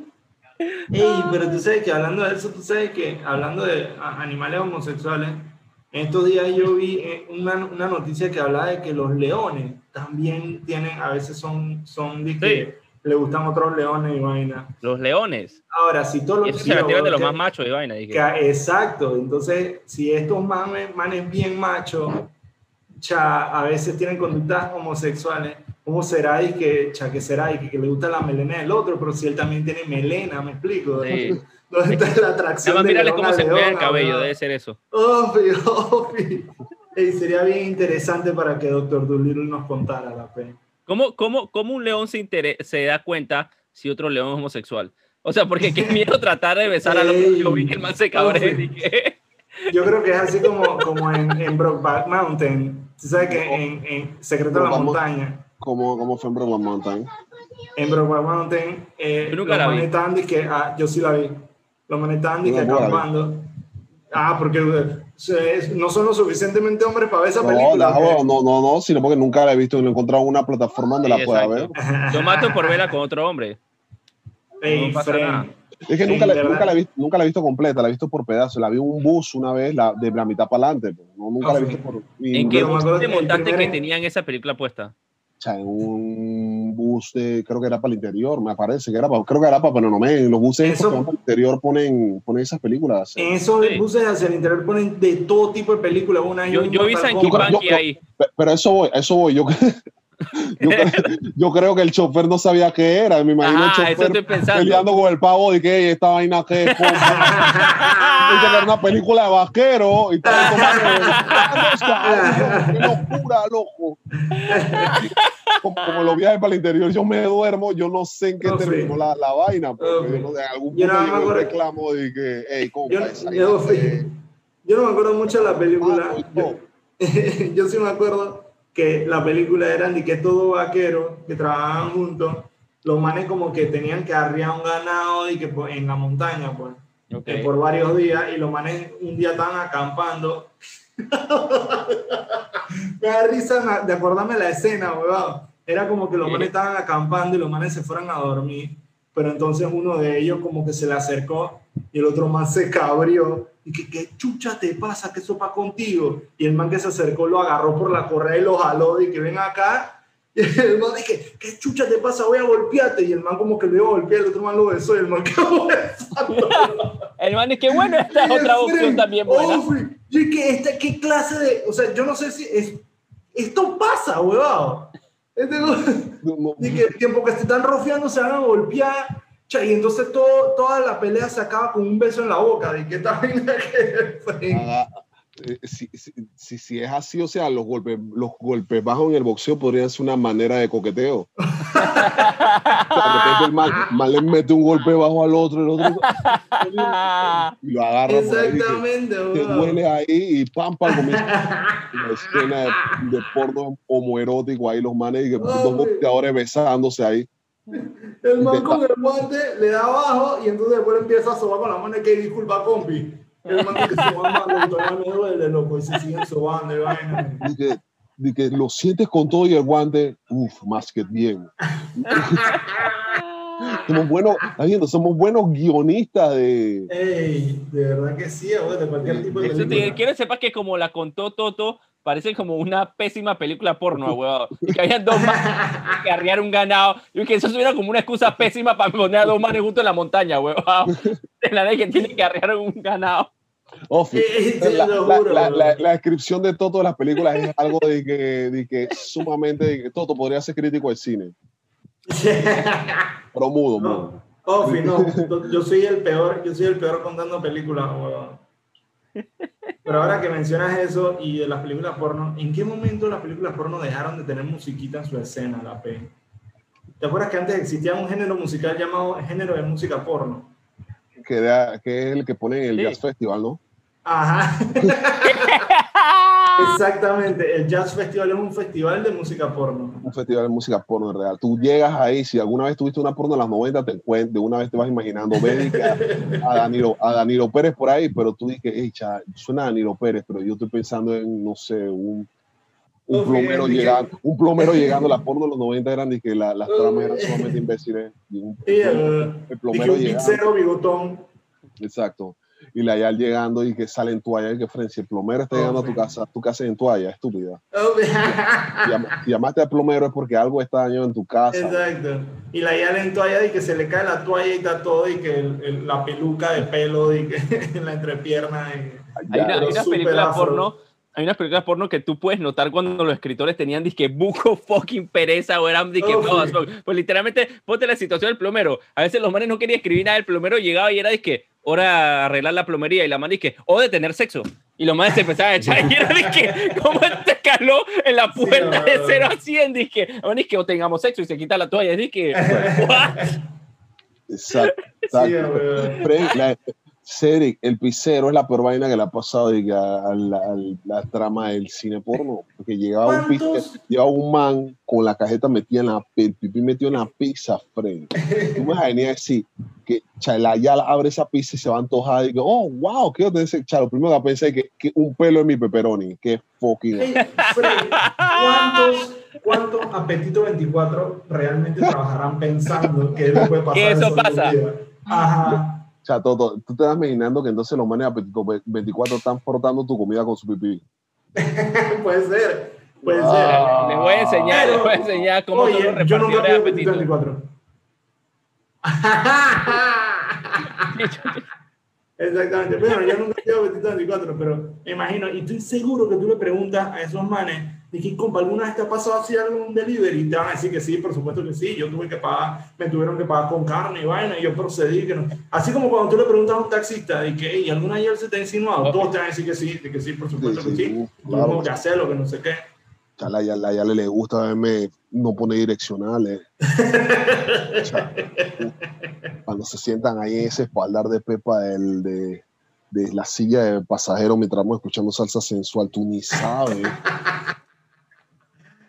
[SPEAKER 1] Ey, pero tú sabes que hablando de eso, tú sabes que hablando de animales homosexuales, En estos días yo vi eh, una, una noticia que hablaba de que los leones también tienen, a veces son, son de que le gustan otros leones y vaina.
[SPEAKER 3] Los leones.
[SPEAKER 1] Ahora, si todos los
[SPEAKER 3] se la tiran de los más machos y vaina. dije.
[SPEAKER 1] que- exacto, entonces si estos manes, manes bien machos, cha, a veces tienen conductas homosexuales, ¿cómo será y que, cha, que será y que, que le gusta la melena del otro? Pero si él también tiene melena, ¿me explico?
[SPEAKER 3] Sí.
[SPEAKER 1] ¿Dónde está la atracción?
[SPEAKER 3] Nada más
[SPEAKER 1] de
[SPEAKER 3] cómo se cuida el cabello, debe ser eso.
[SPEAKER 1] Obvio, obvio. Ey, sería bien interesante para que Doctor Dolittle nos contara la pena.
[SPEAKER 3] ¿Cómo, cómo, cómo un león se, intere- se da cuenta si otro león es homosexual? O sea, porque qué miedo tratar de besar al otro. Yo vi que el man se dije,
[SPEAKER 1] Yo creo que es así como, como en, en Brokeback Mountain. Tú sabes que en, en Secreto de la Montaña,
[SPEAKER 2] Como, como fue en Brokeback Mountain.
[SPEAKER 1] en Brokeback Mountain, eh,
[SPEAKER 3] Yo nunca
[SPEAKER 1] los
[SPEAKER 3] la vi.
[SPEAKER 1] estaban dizque- ah, yo sí la vi. Los manes estaban
[SPEAKER 2] vi.
[SPEAKER 1] acampando. Ah, porque eh, no son lo suficientemente hombres para ver esa
[SPEAKER 2] No,
[SPEAKER 1] película.
[SPEAKER 2] no, no, no, sino porque nunca la he visto y no he encontrado una plataforma donde
[SPEAKER 3] Sí,
[SPEAKER 2] la pueda ver.
[SPEAKER 3] Yo mato por verla con otro hombre.
[SPEAKER 1] Ey,
[SPEAKER 3] no pasa
[SPEAKER 1] Fren,
[SPEAKER 3] nada.
[SPEAKER 2] Es que nunca la, nunca, la he visto, nunca la he visto completa, la he visto por pedazos. La vi en un bus una vez, la, de la mitad para adelante. pero No, nunca la he
[SPEAKER 1] Ok.
[SPEAKER 2] visto por. y
[SPEAKER 3] ¿En qué bus te montaste que tenían esa película puesta?
[SPEAKER 2] O sea, en un bus de, creo que era para el interior, me parece que era para, creo que era para Penonomé. En los buses
[SPEAKER 1] Eso-
[SPEAKER 2] que van para el interior ponen, ponen esas películas.
[SPEAKER 1] En esos
[SPEAKER 3] Sí.
[SPEAKER 1] buses hacia el interior ponen de todo tipo de películas. Una
[SPEAKER 3] Yo, yo vi
[SPEAKER 2] yo-
[SPEAKER 3] ahí.
[SPEAKER 2] Pe- Pero eso voy, eso voy. Yo, yo, creo- yo creo que el chofer no sabía qué era. Me imagino
[SPEAKER 3] Ajá,
[SPEAKER 2] el
[SPEAKER 3] eso
[SPEAKER 2] chofer peleando con el pavo de que "Ey, esta vaina que es compa?" Dice que era una película de vaquero y estaba tomando. ¡Qué locura, loco! Como, como los viajes para el interior, yo me duermo, yo no sé en qué
[SPEAKER 1] No, sí.
[SPEAKER 2] terminó la, la vaina. Porque
[SPEAKER 1] Ok.
[SPEAKER 2] yo no, en algún
[SPEAKER 1] Yo
[SPEAKER 2] punto llegó el reclamo de que, hey, compa,
[SPEAKER 1] Yo, yo- yo no me acuerdo mucho de la película.
[SPEAKER 2] Ah,
[SPEAKER 1] Yo, yo sí me acuerdo que la película eran de que todos vaqueros que trabajaban juntos, los manes como que tenían que arriar un ganado y que pues, en la montaña, pues,
[SPEAKER 3] Ok.
[SPEAKER 1] eh, por varios días, y los manes un día estaban acampando. me da risa de acordarme la escena, weón. Era como que los manes estaban acampando y los manes se fueran a dormir, pero entonces uno de ellos como que se le acercó y el otro man se cabrió y que qué chucha te pasa, qué sopa contigo. Y el man que se acercó lo agarró por la correa y lo jaló y que ven acá. Y el man dije, ¿qué chucha te pasa? Voy a golpearte. Y el man como que lo iba a golpear, el otro man lo besó y el man quedó besando.
[SPEAKER 3] El man es que bueno, esta es otra opción también buena.
[SPEAKER 1] oh, yo dije, ¿esta, ¿qué clase de...? O sea, yo no sé si es, esto pasa, huevado. Este,
[SPEAKER 2] No, no,
[SPEAKER 1] y que el tiempo que se están rofeando se van a golpear. cha, Y entonces todo, toda la pelea se acaba con un beso en la boca. ¿De qué tal
[SPEAKER 2] eh, si, si, si, es así, o sea, los golpes, los golpes bajos en el boxeo podrían ser una manera de coqueteo. O sea, el man le mete un golpe bajo al otro, el otro y lo agarra por ahí,
[SPEAKER 1] Exactamente, huevado.
[SPEAKER 2] duele ahí y pam, pam, comienza una escena de, de porno homoerótico ahí, los manes y que dos boxeadores besándose ahí.
[SPEAKER 1] El man con el guante le da abajo y entonces después empieza a sobar con la mano y que disculpa, compi. El man que se va mano, todavía me duele, loco, y se siguen sobando y vaina.
[SPEAKER 2] Y que, y que lo sientes con todo y el guante, uff, más que bien. Somos buenos, ¿estás viendo? Somos buenos guionistas de...
[SPEAKER 1] Ey, de verdad que sí, güey, de cualquier tipo de
[SPEAKER 3] Eso te- quiero que sepas que como la contó Toto, parece como una pésima película porno, weón. Y que habían dos manes que arriar un ganado. Y que eso suena como una excusa pésima para poner a dos manes juntos en la montaña, weón. De la de que tiene que arriar un ganado.
[SPEAKER 2] Oh,
[SPEAKER 1] te
[SPEAKER 2] la, la-
[SPEAKER 1] juro,
[SPEAKER 2] la- la- la descripción de Toto de las películas es algo de que, de que sumamente... de que Toto podría ser crítico de cine, pero mudo, mudo.
[SPEAKER 1] No, Ofi, no, yo soy el peor, yo soy el peor contando películas, weón. Pero ahora que mencionas eso y de las películas porno, ¿en qué momento las películas porno dejaron de tener musiquita en su escena, la P? ¿Te acuerdas que antes existía un género musical llamado género de música porno?
[SPEAKER 2] Que, da- que es el que pone en el
[SPEAKER 3] Sí.
[SPEAKER 2] Jazz Festival, ¿no?
[SPEAKER 1] Ajá. Exactamente, el Jazz Festival es un festival de música porno.
[SPEAKER 2] un festival de música porno en real. Tú llegas ahí, si alguna vez tuviste una porno en las 90, te encuentras, de una vez te vas imaginando médica a Danilo, a Danilo Pérez por ahí, pero tú dices, hey, cha, suena a Danilo Pérez, pero yo estoy pensando en, no sé, un, un
[SPEAKER 1] Uf,
[SPEAKER 2] plomero llegando, un plomero llegando, las porno de los 90 eran de que la- las tramas eran sumamente imbéciles. y un-
[SPEAKER 1] Y el,
[SPEAKER 2] plomero
[SPEAKER 1] un
[SPEAKER 2] llegando.
[SPEAKER 1] pizzero bigotón.
[SPEAKER 2] Exacto. Y la Yal llegando y que sale en toalla y que frente, si el plomero está
[SPEAKER 1] Oh,
[SPEAKER 2] llegando a tu casa, tu casa en toalla, estúpida.
[SPEAKER 1] Oh,
[SPEAKER 2] Si llamaste al plomero es porque algo está dañado en tu casa.
[SPEAKER 1] Exacto. Y la Yal en toalla y que se le cae la toalla y está todo y que el- el- la peluca de pelo y que en la entrepierna. y-
[SPEAKER 3] Hay,
[SPEAKER 2] Ya,
[SPEAKER 3] una, hay unas películas
[SPEAKER 1] afro.
[SPEAKER 3] porno. Hay unas películas porno que tú puedes notar cuando los escritores tenían disque buco fucking pereza o eran disque
[SPEAKER 1] Oh,
[SPEAKER 3] no. Pues literalmente, ponte la situación del plomero. A veces los manes no querían escribir nada, el plomero llegaba y era disque hora de arreglar la plomería y la man disque o de tener sexo. Y los manes se empezaban a echar y era disque, ¿cómo te caló en la puerta de
[SPEAKER 1] no.
[SPEAKER 3] 0 a 100? Disque, la man disque o tengamos sexo y se quita la toalla. Disque, what?
[SPEAKER 2] Exacto.
[SPEAKER 1] Sí,
[SPEAKER 2] exacto. Fren, la- Cedric, el pizzero es la peor vaina que le ha pasado diga, a, la, a la trama del cine porno. Porque llegaba un, pizzero, llegaba un man con la cajeta metida en la el pipí metido en la pizza, Fren. Tú me venías a decir que Chala ya abre esa pizza y se va antojada y que, oh, wow, ¿qué te dice Chalo? Primero que pensé que, que un pelo en mi pepperoni, que fucking.
[SPEAKER 1] Hey, Fred, ¿cuántos, ¿Cuántos apetito 24 realmente trabajarán pensando que eso puede pasar?
[SPEAKER 3] Que eso pasa.
[SPEAKER 1] Ajá.
[SPEAKER 2] O sea, todo, tú te vas imaginando que entonces los manes de apetito 24 están frotando tu comida con su pipí.
[SPEAKER 1] puede ser. Puede
[SPEAKER 2] Wow.
[SPEAKER 1] ser.
[SPEAKER 3] Les voy a enseñar, les voy a enseñar cómo son
[SPEAKER 1] Oye,
[SPEAKER 3] los
[SPEAKER 1] yo nunca
[SPEAKER 3] de
[SPEAKER 1] apetito
[SPEAKER 3] apetito.
[SPEAKER 1] 24. Exactamente, pero yo nunca apetito 24, pero me imagino, y estoy seguro que tú le preguntas a esos manes, que, compa, ¿alguna vez te ha pasado así algún delivery? Y te van a decir que sí, por supuesto que sí, yo tuve que pagar, me tuvieron que pagar con carne y vaina, y yo procedí, que no. Así como cuando tú le preguntas a un taxista, de que, ¿y alguna él se te ha insinuado? Todos te van a decir que sí, que sí, por supuesto
[SPEAKER 2] Sí,
[SPEAKER 1] que
[SPEAKER 2] sí,
[SPEAKER 1] sí, claro.
[SPEAKER 2] claro.
[SPEAKER 1] que hacerlo, que no sé qué.
[SPEAKER 2] A la, ya, la, ya le, le gusta verme no pone direccionales. O sea, cuando se sientan ahí en ese espaldar de pepa del, de, de la silla de pasajero mientras vamos escuchando salsa sensual, tú ni sabes.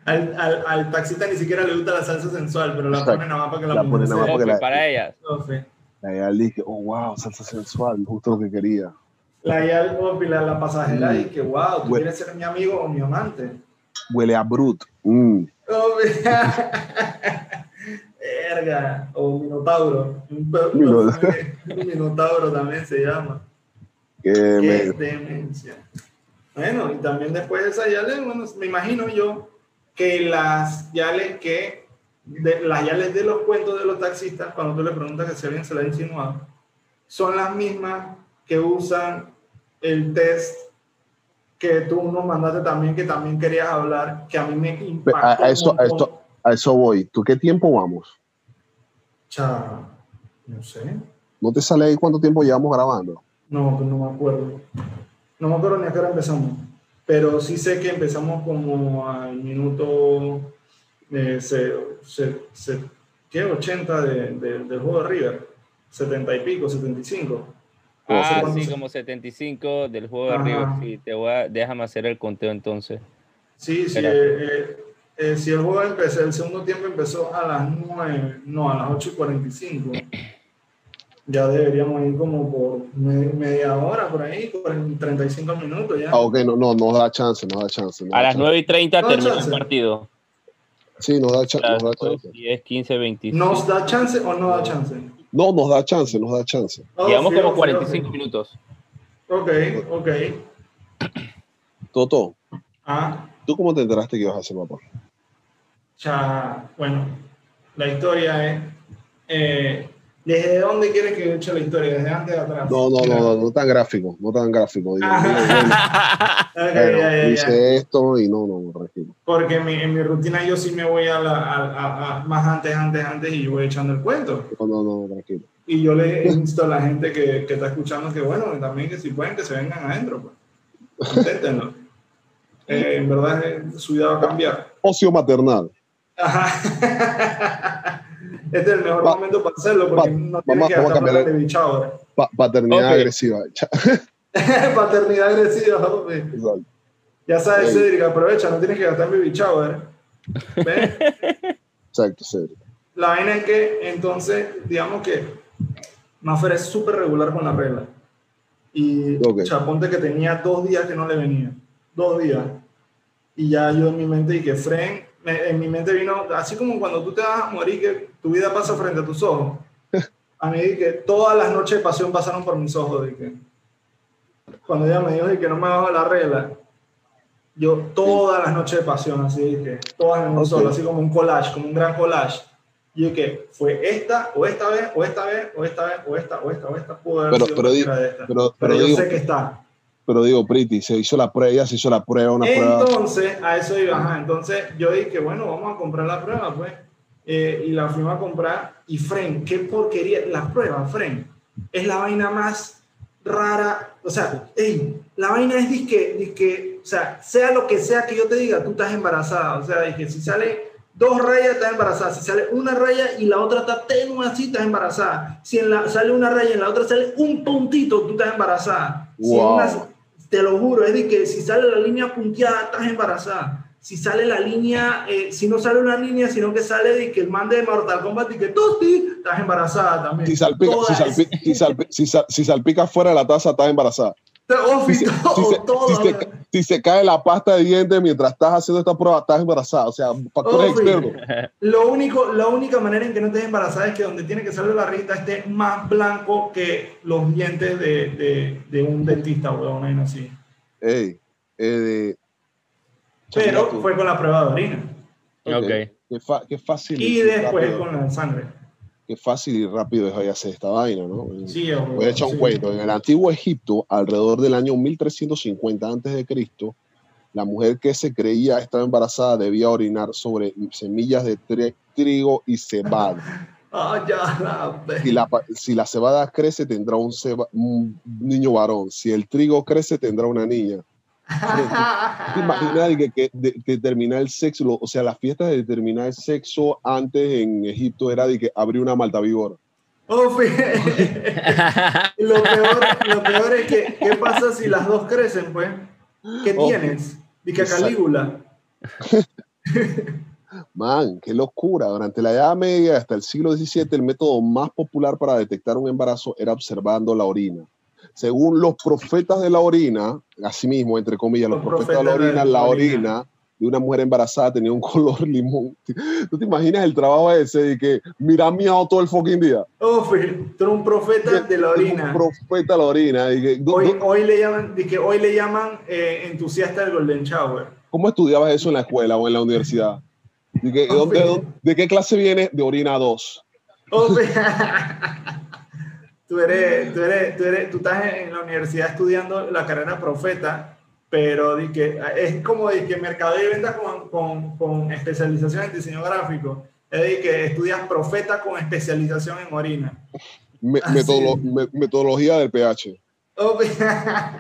[SPEAKER 1] Al, al, al taxista ni siquiera le gusta la salsa sensual, pero la
[SPEAKER 2] Exacto.
[SPEAKER 1] pone nada más para que la,
[SPEAKER 2] La pone
[SPEAKER 1] mujer
[SPEAKER 2] nada más
[SPEAKER 3] para ellas.
[SPEAKER 1] No sé.
[SPEAKER 2] La ya le dije, oh wow, salsa sensual, justo lo que quería.
[SPEAKER 1] La ya la, la pasajera
[SPEAKER 2] Mm.
[SPEAKER 1] y que, wow, ¿tú
[SPEAKER 2] Bueno.
[SPEAKER 1] quieres ser mi amigo o mi amante?
[SPEAKER 2] Huele a brut. Mm.
[SPEAKER 1] Oh, Verga, o minotauro. Un, pe-
[SPEAKER 2] Mino-
[SPEAKER 1] un minotauro también se llama. Qué
[SPEAKER 2] me-
[SPEAKER 1] demencia. Bueno, y también después de esa yales, bueno, me imagino yo que las yales que, de, las yales de los cuentos de los taxistas, cuando tú le preguntas que si alguien se la ha insinuado, son las mismas que usan el test que tú nos mandaste también, que también querías hablar, que a mí me impactó.
[SPEAKER 2] a, a a, esto, a eso voy. ¿Tú qué tiempo vamos?
[SPEAKER 1] Cha, no sé.
[SPEAKER 2] ¿No te sale ahí cuánto tiempo llevamos grabando?
[SPEAKER 1] No, no me acuerdo. No me acuerdo ni a qué hora empezamos. Pero sí sé que empezamos como al minuto eh, se, se, se- ¿qué? 80 de, de- del juego de River. 70 y pico, 75. No sé
[SPEAKER 3] Ah, sí,
[SPEAKER 1] se-
[SPEAKER 3] como 75 del juego de
[SPEAKER 1] Ajá.
[SPEAKER 3] River. Sí, te voy a, déjame hacer el conteo entonces.
[SPEAKER 1] Sí, sí. Eh, eh, eh, si el juego empezó, el segundo tiempo empezó a las 9, no, a las 8 y 45. Ya deberíamos ir como por me- media hora por ahí, por 35 minutos ya.
[SPEAKER 2] Ah, ok, no, no, nos da chance, nos da chance. nos
[SPEAKER 3] A
[SPEAKER 2] da
[SPEAKER 3] las
[SPEAKER 2] chance.
[SPEAKER 3] 9 y 30
[SPEAKER 1] No,
[SPEAKER 3] termina el partido.
[SPEAKER 2] Sí, nos da, cha- nos da chance.
[SPEAKER 3] 10, 15, 25.
[SPEAKER 1] ¿Nos da chance o no da chance?
[SPEAKER 2] No, nos da chance, nos da chance.
[SPEAKER 1] Oh,
[SPEAKER 3] Llevamos
[SPEAKER 1] sí,
[SPEAKER 3] como
[SPEAKER 1] ok,
[SPEAKER 3] 45
[SPEAKER 1] ok.
[SPEAKER 3] minutos.
[SPEAKER 1] Ok, ok.
[SPEAKER 2] Toto,
[SPEAKER 1] Ah,
[SPEAKER 2] ¿tú cómo te enteraste que ibas a ser papá?
[SPEAKER 1] ya, bueno, la historia es, eh, ¿desde dónde quieres que yo eche la historia? ¿Desde antes de atrás?
[SPEAKER 2] No, no, no, no, no tan gráfico, no tan gráfico. Digo, digo, bueno,
[SPEAKER 1] Ok,
[SPEAKER 2] bueno,
[SPEAKER 1] ya, ya, ya.
[SPEAKER 2] hice esto y no, no, tranquilo.
[SPEAKER 1] Porque en mi, en mi rutina yo sí me voy a, la, a, a- a- más antes, antes, antes y yo voy echando el cuento.
[SPEAKER 2] No, no, no, tranquilo.
[SPEAKER 1] Y yo le insto a la gente que, que está escuchando que, bueno, también que si pueden que se vengan adentro. Pues. Inténtenlo. Eh, en verdad eh, su vida va a cambiar.
[SPEAKER 2] Ocio maternal.
[SPEAKER 1] Ajá. Este es el mejor
[SPEAKER 2] Va-
[SPEAKER 1] momento para hacerlo porque
[SPEAKER 2] va-
[SPEAKER 1] no tienes que gastar
[SPEAKER 2] cambiar
[SPEAKER 1] plata de bicho ahora.
[SPEAKER 2] Pa- paternidad
[SPEAKER 3] Ok.
[SPEAKER 2] agresiva.
[SPEAKER 1] Paternidad agresiva.
[SPEAKER 2] Exacto.
[SPEAKER 1] Ya sabes,
[SPEAKER 2] Ey.
[SPEAKER 1] Cedric, aprovecha, no tienes que gastar baby shower. ¿Ves?
[SPEAKER 2] Exacto, serio.
[SPEAKER 1] La vaina es que, entonces, digamos que Maffer es súper regular con la regla. Y
[SPEAKER 2] Ok.
[SPEAKER 1] Chaponte que tenía dos días que no le venía. Dos días. Y ya yo en mi mente, que Fren, me- en mi mente vino, así como cuando tú te vas a morir, que tu vida pasa frente a tus ojos. A mí, que todas las noches de pasión pasaron por mis ojos. De que, cuando ella me dijo de que no me bajo la regla, yo todas las noches de pasión, así que todas en un
[SPEAKER 2] Ok.
[SPEAKER 1] solo, así como un collage, como un gran collage. Y yo que fue esta, o esta vez, o esta vez, o esta vez, o esta, o esta, o esta, pudo haber
[SPEAKER 2] Pero-
[SPEAKER 1] de
[SPEAKER 2] pero-
[SPEAKER 1] Pero,
[SPEAKER 2] pero
[SPEAKER 1] yo
[SPEAKER 2] digo-
[SPEAKER 1] sé que está.
[SPEAKER 2] Pero digo, Pretty, se hizo la prueba, se hizo la prueba, una prueba.
[SPEAKER 1] Entonces, a eso iba, ajá. Entonces, yo dije, bueno, vamos a comprar la prueba, pues. Eh, y la fuimos a comprar. Y Fren, qué porquería. La prueba, Fren, es la vaina más rara. O sea, ey, la vaina es disque, disque, o sea, sea lo que sea que yo te diga, tú estás embarazada. O sea, dije, si sale dos rayas, estás embarazada. Si sale una raya y la otra está tenue así, estás embarazada. Si en la, sale una raya y en la otra sale un puntito, tú estás embarazada. Si en
[SPEAKER 2] Wow.
[SPEAKER 1] una- te lo juro, es de que si sale la línea punteada, estás embarazada. Si sale la línea, eh, si no sale una línea, sino que sale de que el man de Mortal Kombat y que Tosti, estás embarazada también.
[SPEAKER 2] Si salpica, si,
[SPEAKER 1] Todas.
[SPEAKER 2] salpi- si, salpi- si sa- si salpica fuera de la taza, estás embarazada.
[SPEAKER 1] Oh,
[SPEAKER 2] Si se,
[SPEAKER 1] todo,
[SPEAKER 2] si se- si se- cae la pasta de dientes mientras estás haciendo esta prueba, estás embarazada. O sea, factores externos.
[SPEAKER 1] Lo único, la única manera en que no estés embarazada es que donde tiene que salir la rita esté más blanco que los dientes de, de, de un dentista, weón, así.
[SPEAKER 2] Ey, eh, de-
[SPEAKER 1] Pero fue con la prueba de orina.
[SPEAKER 2] ok.
[SPEAKER 3] Ok.
[SPEAKER 2] Qué, fa- qué fácil.
[SPEAKER 1] Y después
[SPEAKER 2] rápido,
[SPEAKER 1] con la sangre.
[SPEAKER 2] Qué fácil y rápido es hoy hacer esta vaina, ¿no?
[SPEAKER 1] Sí,
[SPEAKER 2] Voy a echar un cuento. En el antiguo Egipto, alrededor del año 1350 a.C., la mujer que se creía estaba embarazada debía orinar sobre semillas de tri- trigo y cebada.
[SPEAKER 1] Ah,
[SPEAKER 2] Si la, si la cebada crece, tendrá un, ceba- un niño varón. Si el trigo crece, tendrá una niña. ¿Te imaginas de que, que de- determinar el sexo? O sea, las fiestas de determinar el sexo antes en Egipto era de que abrir una malta vigor.
[SPEAKER 1] Oh, lo, peor, lo peor es que, ¿qué pasa si las dos crecen, pues? ¿Qué
[SPEAKER 2] Oh,
[SPEAKER 1] tienes? Dice. Calígula.
[SPEAKER 2] Man, qué locura. Durante la Edad Media hasta el siglo XVII, el método más popular para detectar un embarazo era observando la orina. Según los profetas de la orina, asimismo, entre comillas, los,
[SPEAKER 1] Los
[SPEAKER 2] profetas de la
[SPEAKER 1] de
[SPEAKER 2] orina,
[SPEAKER 1] la
[SPEAKER 2] la
[SPEAKER 1] orina.
[SPEAKER 2] orina de una mujer embarazada tenía un color limón. ¿Tú te imaginas el trabajo ese de que mira miado todo el fucking día?
[SPEAKER 1] Oh, fíjate, tú eres un profeta de la orina.
[SPEAKER 2] Un profeta de la orina. y que- ¿dó-
[SPEAKER 1] Hoy, hoy le llaman, que hoy le llaman eh, entusiasta del Golden Shower.
[SPEAKER 2] ¿Cómo estudiabas eso en la escuela o en la universidad? Y que,
[SPEAKER 1] Oh,
[SPEAKER 2] ¿dónde-
[SPEAKER 1] fíjate.
[SPEAKER 2] dónde- ¿De qué clase viene? De orina 2.
[SPEAKER 1] Tú, eres, tú, eres, tú, eres, tú estás en la universidad estudiando la carrera profeta, pero di que, es como de que mercado y ventas con, con, con especialización en diseño gráfico. Es de que estudias profeta con especialización en orina.
[SPEAKER 2] Me-
[SPEAKER 1] Ah,
[SPEAKER 2] metodolo- me- metodología del pH.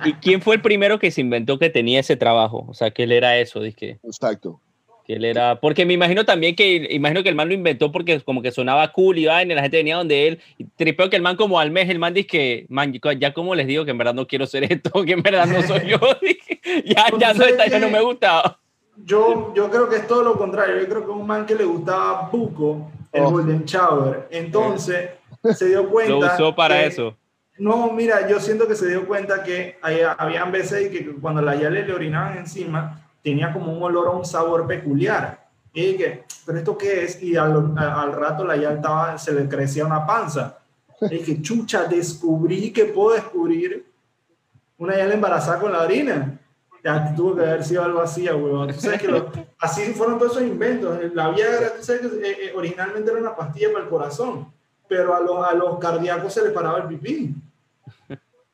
[SPEAKER 3] ¿Y quién fue el primero que se inventó que tenía ese trabajo? O sea, que él era eso, dizque,
[SPEAKER 2] Exacto.
[SPEAKER 3] Que él era... Porque me imagino también que, imagino que el man lo inventó porque como que sonaba cool y vaina, la gente venía donde él, y tripeo que el man como al mes, el man dice que, man, ya como les digo que en verdad no quiero ser esto, que en verdad no soy yo, ya, ya no, esta ya no me gusta.
[SPEAKER 1] Yo, yo creo que es todo lo contrario. Yo creo que un man que le gustaba Buco, el
[SPEAKER 2] Oh.
[SPEAKER 1] Golden Shower, entonces se dio cuenta.
[SPEAKER 3] Lo usó para
[SPEAKER 1] que-
[SPEAKER 3] eso.
[SPEAKER 1] No, mira, yo siento que se dio cuenta que había, habían veces que cuando la Yale le orinaban encima, tenía como un olor o un sabor peculiar. Y dije, ¿pero esto qué es? Y al, a- al rato la estaba, se le crecía una panza. Y dije, chucha, descubrí que puedo descubrir una Yale embarazada con la orina. Ya tuvo que haber sido algo así, huevón. Así fueron todos esos inventos. La Viagra, tú sabes que eh, eh, originalmente era una pastilla para el corazón, pero a los, a los cardíacos se les paraba el pipí.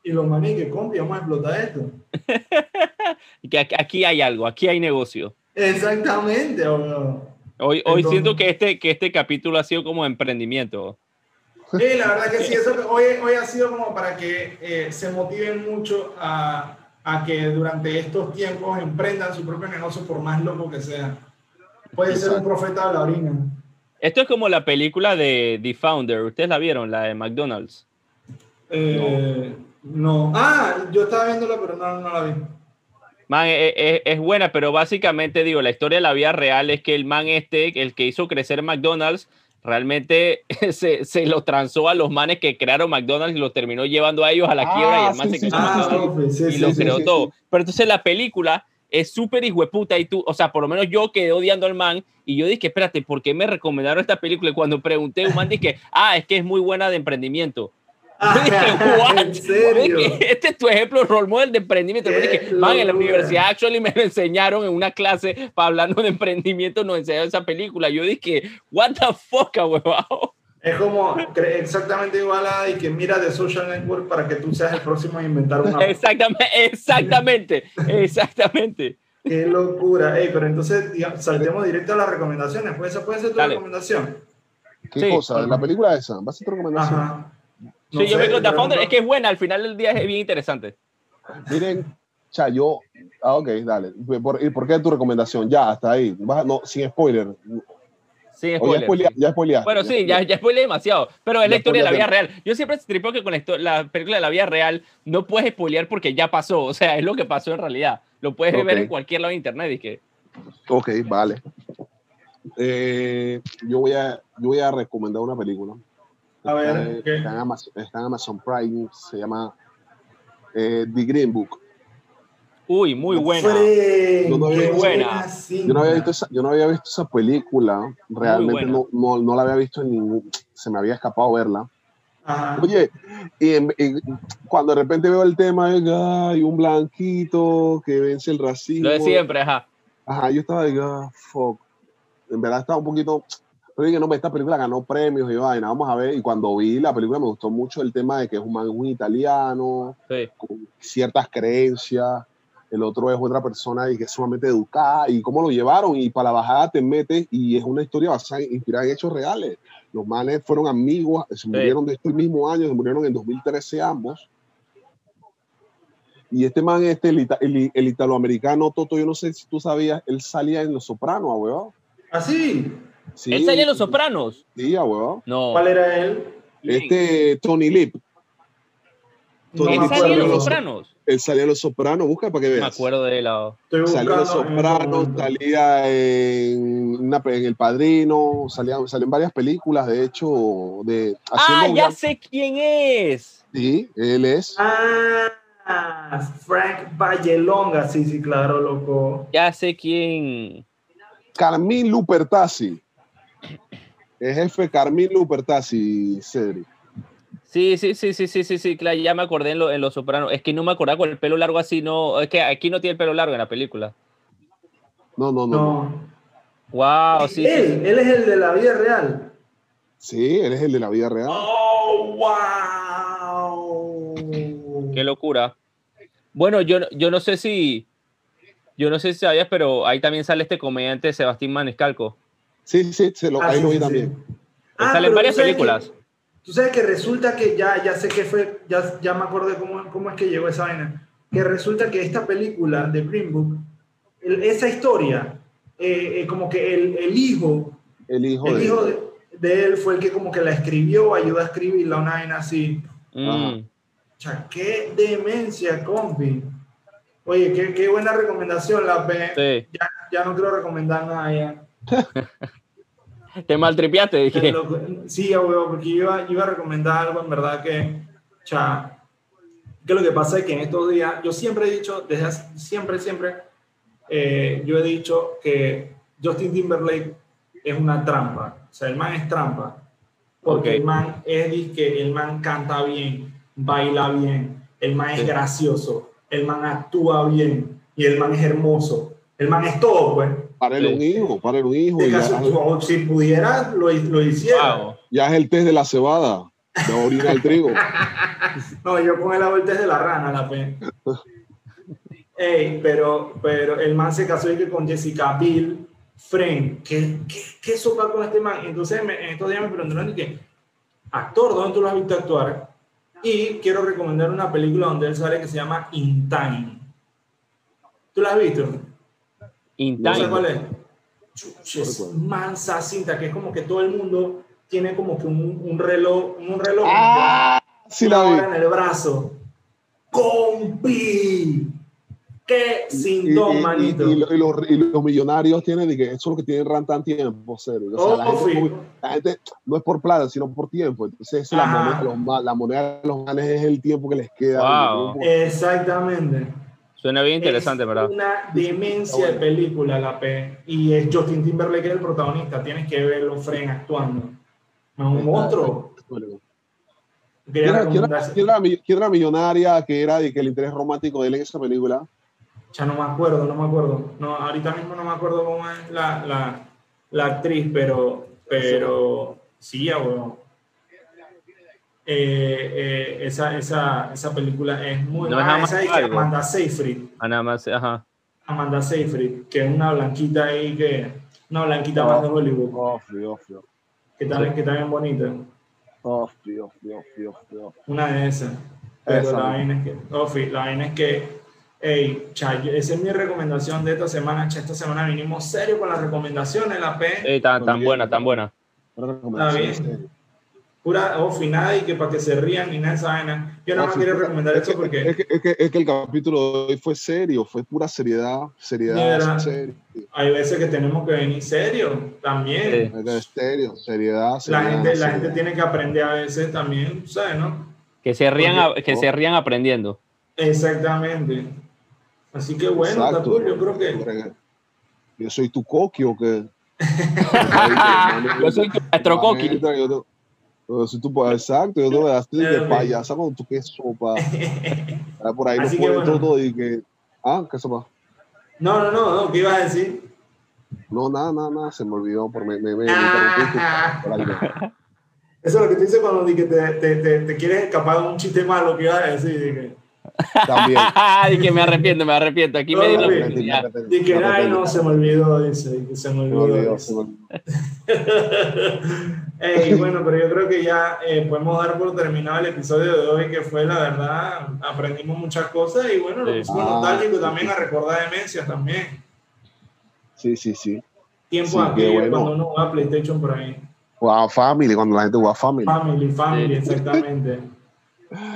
[SPEAKER 1] Y los manes que compi, vamos a explotar esto.
[SPEAKER 3] Y que aquí- aquí hay algo, aquí hay negocio.
[SPEAKER 1] Exactamente, huevón.
[SPEAKER 3] Hoy, hoy
[SPEAKER 1] Entonces-
[SPEAKER 3] siento que este, que este capítulo ha sido como emprendimiento.
[SPEAKER 1] Sí, la verdad que sí, eso hoy, hoy ha sido como para que eh, se motiven mucho a, a que durante estos tiempos emprendan su propio negocio por más loco que sea. Puede ser un profeta de la orina.
[SPEAKER 3] Esto es como la película de The Founder. ¿Ustedes la vieron? La de McDonald's.
[SPEAKER 1] Eh, no. Ah, yo estaba viéndola, pero no, no la vi.
[SPEAKER 3] Man, es, es- es buena, pero básicamente digo, la historia de la vida real es que el man este, el que hizo crecer McDonald's, realmente se, se lo transó a los manes que crearon McDonald's y lo terminó llevando a ellos a la
[SPEAKER 2] Ah,
[SPEAKER 3] quiebra y el man
[SPEAKER 2] sí,
[SPEAKER 3] se
[SPEAKER 2] sí,
[SPEAKER 3] quedó
[SPEAKER 2] sí,
[SPEAKER 1] Ah,
[SPEAKER 3] y
[SPEAKER 1] sí,
[SPEAKER 3] lo
[SPEAKER 1] sí,
[SPEAKER 3] creó
[SPEAKER 2] sí,
[SPEAKER 3] todo.
[SPEAKER 2] sí.
[SPEAKER 3] Pero entonces la película es súper hijueputa y tú, o sea, por lo menos yo quedé odiando al man y yo dije, espérate, ¿por qué me recomendaron esta película? Y cuando pregunté, un man dije, ah, es que es muy buena de emprendimiento. Dije, "What?".
[SPEAKER 1] ¿En serio?
[SPEAKER 3] Dije, este es tu ejemplo role model de emprendimiento. Yo dije, man, en la universidad actually me lo enseñaron en una clase para hablando de emprendimiento, nos enseñaron esa película. Yo dije, what the fuck, huevado.
[SPEAKER 1] Es como exactamente igual a y que mira de Social Network para que tú seas el próximo a inventar una.
[SPEAKER 3] Exactamente, exactamente, exactamente.
[SPEAKER 1] Qué locura. Ey, pero entonces digamos, saltemos directo a las recomendaciones. Pues esa puede ser tu
[SPEAKER 3] Dale.
[SPEAKER 1] recomendación.
[SPEAKER 2] ¿Qué
[SPEAKER 3] Sí.
[SPEAKER 2] cosa? ¿La película esa? ¿Va a ser tu recomendación?
[SPEAKER 1] Ajá. No
[SPEAKER 3] sí, yo
[SPEAKER 1] sé,
[SPEAKER 3] me The
[SPEAKER 1] pero
[SPEAKER 3] Founder,
[SPEAKER 1] no-
[SPEAKER 3] es que es buena, al final del día es bien interesante.
[SPEAKER 2] Miren, cha, yo. Ah, ok, dale. ¿Por, ¿Y por qué tu recomendación? Ya, hasta ahí. No, sin spoiler.
[SPEAKER 3] Sin
[SPEAKER 2] O ya
[SPEAKER 3] spoiler.
[SPEAKER 2] spoilea- ya spoileaste.
[SPEAKER 3] Bueno, sí, ya, ya spoileé demasiado, pero es la historia de la vida real. Yo siempre tripeo que con la, la película de la vida real no puedes spoilear porque ya pasó, o sea, es lo que pasó en realidad. Lo puedes ver
[SPEAKER 2] Ok.
[SPEAKER 3] en cualquier lado de internet y que
[SPEAKER 2] Ok, vale. Eh, yo, voy a, yo voy a recomendar una película.
[SPEAKER 1] A ver,
[SPEAKER 2] Está,
[SPEAKER 1] ¿qué?
[SPEAKER 2] está en Amazon, está en Amazon Prime. Se llama eh, The Green Book.
[SPEAKER 3] Uy, muy buena.
[SPEAKER 2] Yo no había
[SPEAKER 3] buena.
[SPEAKER 2] Yo no había visto esa, yo no había visto esa película. Realmente no, no, no la había visto en ningún. Se me había escapado verla.
[SPEAKER 1] Ajá.
[SPEAKER 2] Oye, y, en- y cuando de repente veo el tema de hay un blanquito que vence el racismo.
[SPEAKER 3] Lo de siempre, ajá.
[SPEAKER 2] Ajá, yo estaba de ah, fuck. En verdad estaba un poquito. Pero dije, no, esta película ganó premios y vaina, vamos a ver. Y cuando vi la película me gustó mucho el tema de que es un man un italiano,
[SPEAKER 3] Sí.
[SPEAKER 2] con ciertas creencias. El otro es otra persona y que es sumamente educada. Y cómo lo llevaron. Y para la bajada te metes y es una historia basada, inspirada en hechos reales. Los manes fueron amigos, se murieron de este mismo año, se murieron en 2013 ambos. Y este man, este, el, ita- el- el italoamericano, Toto, yo no sé si tú sabías, él salía en Los Sopranos, weón.
[SPEAKER 1] ¿Así?
[SPEAKER 2] Sí,
[SPEAKER 3] ¿Él salía en Los Sopranos?
[SPEAKER 2] Sí, weón.
[SPEAKER 3] No.
[SPEAKER 1] ¿Cuál era él?
[SPEAKER 2] Este, Tony Lip,
[SPEAKER 1] No
[SPEAKER 2] Él
[SPEAKER 3] ¿Él
[SPEAKER 1] me
[SPEAKER 3] salía en Los. Sopranos?
[SPEAKER 2] él salía en Los Sopranos, busca para que
[SPEAKER 3] Me
[SPEAKER 2] veas.
[SPEAKER 3] acuerdo de la...
[SPEAKER 1] Estoy
[SPEAKER 2] Salió en Los
[SPEAKER 1] en
[SPEAKER 2] Sopranos, salía en, una en El Padrino, salía, en varias películas, de hecho, de
[SPEAKER 3] Ah, ya
[SPEAKER 2] una-
[SPEAKER 3] sé quién es.
[SPEAKER 2] Sí, él es.
[SPEAKER 1] Ah, Frank Vallelonga, sí, sí, claro, loco.
[SPEAKER 3] Ya sé quién.
[SPEAKER 2] Carmín Lupertazzi. El jefe Carmín Lupertazzi, Cedric.
[SPEAKER 3] Sí, sí, sí, sí, sí, sí, sí, claro, ya me acordé en, lo- en Los Sopranos. Es que no me acordaba con el pelo largo así, no, es que aquí no tiene el pelo largo en la película.
[SPEAKER 2] No, no, no.
[SPEAKER 3] Wow, sí, sí,
[SPEAKER 1] él, él es el de la vida real.
[SPEAKER 2] Sí, él es el de la vida real.
[SPEAKER 1] Oh, wow.
[SPEAKER 3] Qué locura. Bueno, yo, yo no sé si, yo no sé si sabías, pero ahí también sale este comediante Sebastián Maniscalco.
[SPEAKER 2] Sí, sí, se lo,
[SPEAKER 1] Ah,
[SPEAKER 2] ahí
[SPEAKER 1] sí,
[SPEAKER 2] lo vi
[SPEAKER 1] sí, sí.
[SPEAKER 2] también.
[SPEAKER 1] Ah,
[SPEAKER 3] sale en
[SPEAKER 1] pero
[SPEAKER 3] varias películas.
[SPEAKER 1] que- Tú sabes que resulta que ya, ya sé que fue, ya, ya me acordé cómo, cómo es que llegó esa vaina. Que resulta que esta película de Green Book, el- esa historia, eh, eh, como que el, el hijo,
[SPEAKER 2] El hijo
[SPEAKER 1] el
[SPEAKER 2] de
[SPEAKER 1] hijo de, de él fue el que como que la escribió, ayudó a escribirla, una vaina así.
[SPEAKER 3] Mm.
[SPEAKER 1] Cha, qué demencia, compi. Oye, qué, qué buena recomendación, la P.
[SPEAKER 3] Sí.
[SPEAKER 1] Ya, ya no quiero recomendar nada ya.
[SPEAKER 3] Te maltripiaste, dije.
[SPEAKER 1] Sí, abuelo, porque yo iba, yo iba a recomendar algo en verdad que, cha, que lo que pasa es que en estos días, yo siempre he dicho, desde hace- siempre, siempre, eh, yo he dicho que Justin Timberlake es una trampa. O sea, el man es trampa. Porque
[SPEAKER 3] Ok.
[SPEAKER 1] el man es que el man canta bien, baila bien, el man es
[SPEAKER 3] Sí.
[SPEAKER 1] gracioso, el man actúa bien y el man es hermoso. El man es todo, pues.
[SPEAKER 2] Para él
[SPEAKER 3] Sí.
[SPEAKER 2] un hijo, para él un hijo. Y
[SPEAKER 1] caso,
[SPEAKER 2] ya,
[SPEAKER 1] si pudiera, lo, lo hiciera.
[SPEAKER 3] Wow.
[SPEAKER 2] ya es el test de la cebada, de orina el trigo.
[SPEAKER 1] No, yo con el vuelta de la rana, la pe. Ey, pero, pero el man se casó y que con Jessica Biel, Friend, ¿qué, qué, qué sopa con este man? Entonces me- en estos días me preguntaron y que, actor, ¿dónde tú lo has visto actuar? Y quiero recomendar una película donde él sale que se llama In Time. ¿Tú la has visto?
[SPEAKER 3] In
[SPEAKER 1] ¿No
[SPEAKER 3] Time.
[SPEAKER 1] cuál es?
[SPEAKER 2] Recuerdo.
[SPEAKER 1] mansa cinta, que es como que todo el mundo tiene como que un, un reloj, un reloj
[SPEAKER 2] ¡Ah! Sí la vi.
[SPEAKER 1] en el brazo. ¡Compi! ¡Qué
[SPEAKER 2] Y, y- y-
[SPEAKER 1] manito!
[SPEAKER 2] y lo- y los, y los millonarios tienen, de que eso es lo que tienen ran tan tiempo, serio. O sea, la,
[SPEAKER 1] Oh,
[SPEAKER 2] gente,
[SPEAKER 1] fijo.
[SPEAKER 2] la gente no es por plata, sino por tiempo. Entonces, la moneda, de los la moneda de los manes es el tiempo que les queda.
[SPEAKER 3] Wow.
[SPEAKER 1] Exactamente.
[SPEAKER 3] Suena bien interesante,
[SPEAKER 1] es
[SPEAKER 3] ¿verdad?
[SPEAKER 1] una demencia de película, la P. Y es Justin Timberlake el protagonista. Tienes que verlo, Fren, actuando. Es un monstruo.
[SPEAKER 2] ¿Quién era, quién era- quién era mi- quién era millonaria que era de que el interés romántico de él en esa película?
[SPEAKER 1] Ya no me acuerdo, no me acuerdo. No, ahorita mismo no me acuerdo cómo es la, la, la actriz, pero, pero sí, ya, weón. Eh, eh, esa, esa, esa película es muy
[SPEAKER 3] No es
[SPEAKER 1] buena.
[SPEAKER 3] Amanda
[SPEAKER 1] Esa es. Amanda Seyfried.
[SPEAKER 3] Ah, nada más, ajá.
[SPEAKER 1] Amanda Seyfried, que es una blanquita ahí que. Una blanquita
[SPEAKER 2] Oh.
[SPEAKER 1] más de Hollywood,
[SPEAKER 2] Ofri, ofri,
[SPEAKER 1] que también, que también bonita. Una de esas. Pero
[SPEAKER 2] Esa.
[SPEAKER 1] la vaina es que, la vaina es que, ey, cha, esa es mi recomendación de esta semana. Cha, esta semana vinimos serio con las recomendaciones, la P.
[SPEAKER 3] Eh, tan, tan buena, tan buena.
[SPEAKER 1] Está bien. Pura Ofi, nada y que para que se rían ni nada esa vaina. Yo nada más
[SPEAKER 2] pura-
[SPEAKER 1] recomendar
[SPEAKER 2] es
[SPEAKER 1] esto
[SPEAKER 2] que-
[SPEAKER 1] porque
[SPEAKER 2] Es que, es, que, es que el capítulo de hoy fue serio, fue pura seriedad, seriedad, serio.
[SPEAKER 1] hay veces que tenemos que venir serio también.
[SPEAKER 3] Sí.
[SPEAKER 2] Es que serio, seriedad,
[SPEAKER 1] La
[SPEAKER 2] seriedad.
[SPEAKER 1] gente, la gente tiene que aprender a veces también, ¿sabes? ¿No?
[SPEAKER 3] Que se rían,
[SPEAKER 1] Porque-
[SPEAKER 3] a- que se rían aprendiendo.
[SPEAKER 1] Exactamente. Así que bueno,
[SPEAKER 2] Exacto.
[SPEAKER 1] Yo creo que
[SPEAKER 2] Yo soy tu coqui o qué.
[SPEAKER 3] Yo soy tu maestro
[SPEAKER 2] soy tu exacto, yo te voy a hacer de payasa con tu que sopa. Ah, Por ahí
[SPEAKER 1] Así
[SPEAKER 2] lo
[SPEAKER 1] que
[SPEAKER 2] ponen
[SPEAKER 1] bueno.
[SPEAKER 2] todo y que. Ah, ¿qué sopa?
[SPEAKER 1] No, no, no, no, ¿qué ibas a decir?
[SPEAKER 2] No, nada, nada, nada, se me olvidó. Por me, me, me,
[SPEAKER 1] Ah.
[SPEAKER 2] por ahí.
[SPEAKER 1] Eso es lo que te dice cuando te, te, te, te quieres escapar de un chiste malo que ibas a decir. Que-
[SPEAKER 2] También.
[SPEAKER 3] y que me arrepiento, me arrepiento. Aquí me di la
[SPEAKER 1] No,
[SPEAKER 3] oportunidad.
[SPEAKER 1] que,
[SPEAKER 2] me
[SPEAKER 1] ay, no, se me olvidó, dice, di que se me olvidó.
[SPEAKER 2] se me olvidó.
[SPEAKER 1] Ey, bueno, pero yo creo que ya eh, podemos dar por terminado el episodio de hoy, que fue la verdad, aprendimos muchas cosas y bueno, lo
[SPEAKER 3] Sí.
[SPEAKER 1] pusimos
[SPEAKER 2] Ah,
[SPEAKER 1] nostálgico
[SPEAKER 2] sí,
[SPEAKER 1] también
[SPEAKER 2] sí.
[SPEAKER 1] a recordar demencias también.
[SPEAKER 2] Sí, sí, sí.
[SPEAKER 1] Tiempo
[SPEAKER 2] Sí,
[SPEAKER 1] aquello
[SPEAKER 2] bueno.
[SPEAKER 1] cuando uno jugaba PlayStation por ahí.
[SPEAKER 2] Jugaba Family, cuando la gente jugaba Family.
[SPEAKER 1] Family, family,
[SPEAKER 3] Sí.
[SPEAKER 1] exactamente.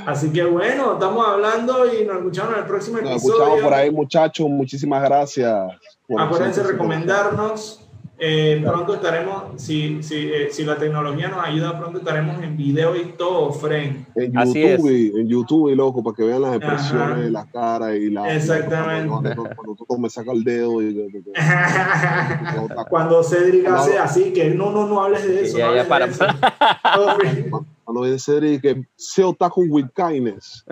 [SPEAKER 1] Así que bueno, estamos hablando y nos escuchamos en el próximo
[SPEAKER 2] Nos
[SPEAKER 1] episodio.
[SPEAKER 2] escuchamos por ahí, muchachos. Muchísimas gracias. por
[SPEAKER 1] Acuérdense de recomendarnos. Eh, pronto estaremos, si, si, eh, si la tecnología nos ayuda, pronto estaremos en video y todo, friend.
[SPEAKER 2] En
[SPEAKER 3] Así
[SPEAKER 2] YouTube, y- en YouTube, y loco, para que vean las
[SPEAKER 1] Ajá.
[SPEAKER 2] expresiones, las caras y la.
[SPEAKER 1] Exactamente.
[SPEAKER 2] Cuando, cuando, me saca el dedo y. y- y-
[SPEAKER 1] Cuando Cedric hace así, que no, no, no hables de eso.
[SPEAKER 3] Ya,
[SPEAKER 1] no
[SPEAKER 3] ya,
[SPEAKER 1] hables
[SPEAKER 3] para,
[SPEAKER 2] Cuando viene Cedric, que se otaku with kindness.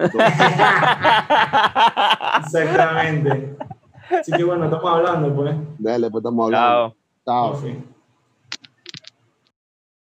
[SPEAKER 1] Exactamente. Así que bueno, estamos hablando, pues.
[SPEAKER 2] dale, pues estamos hablando.
[SPEAKER 3] Chao.
[SPEAKER 2] Chao.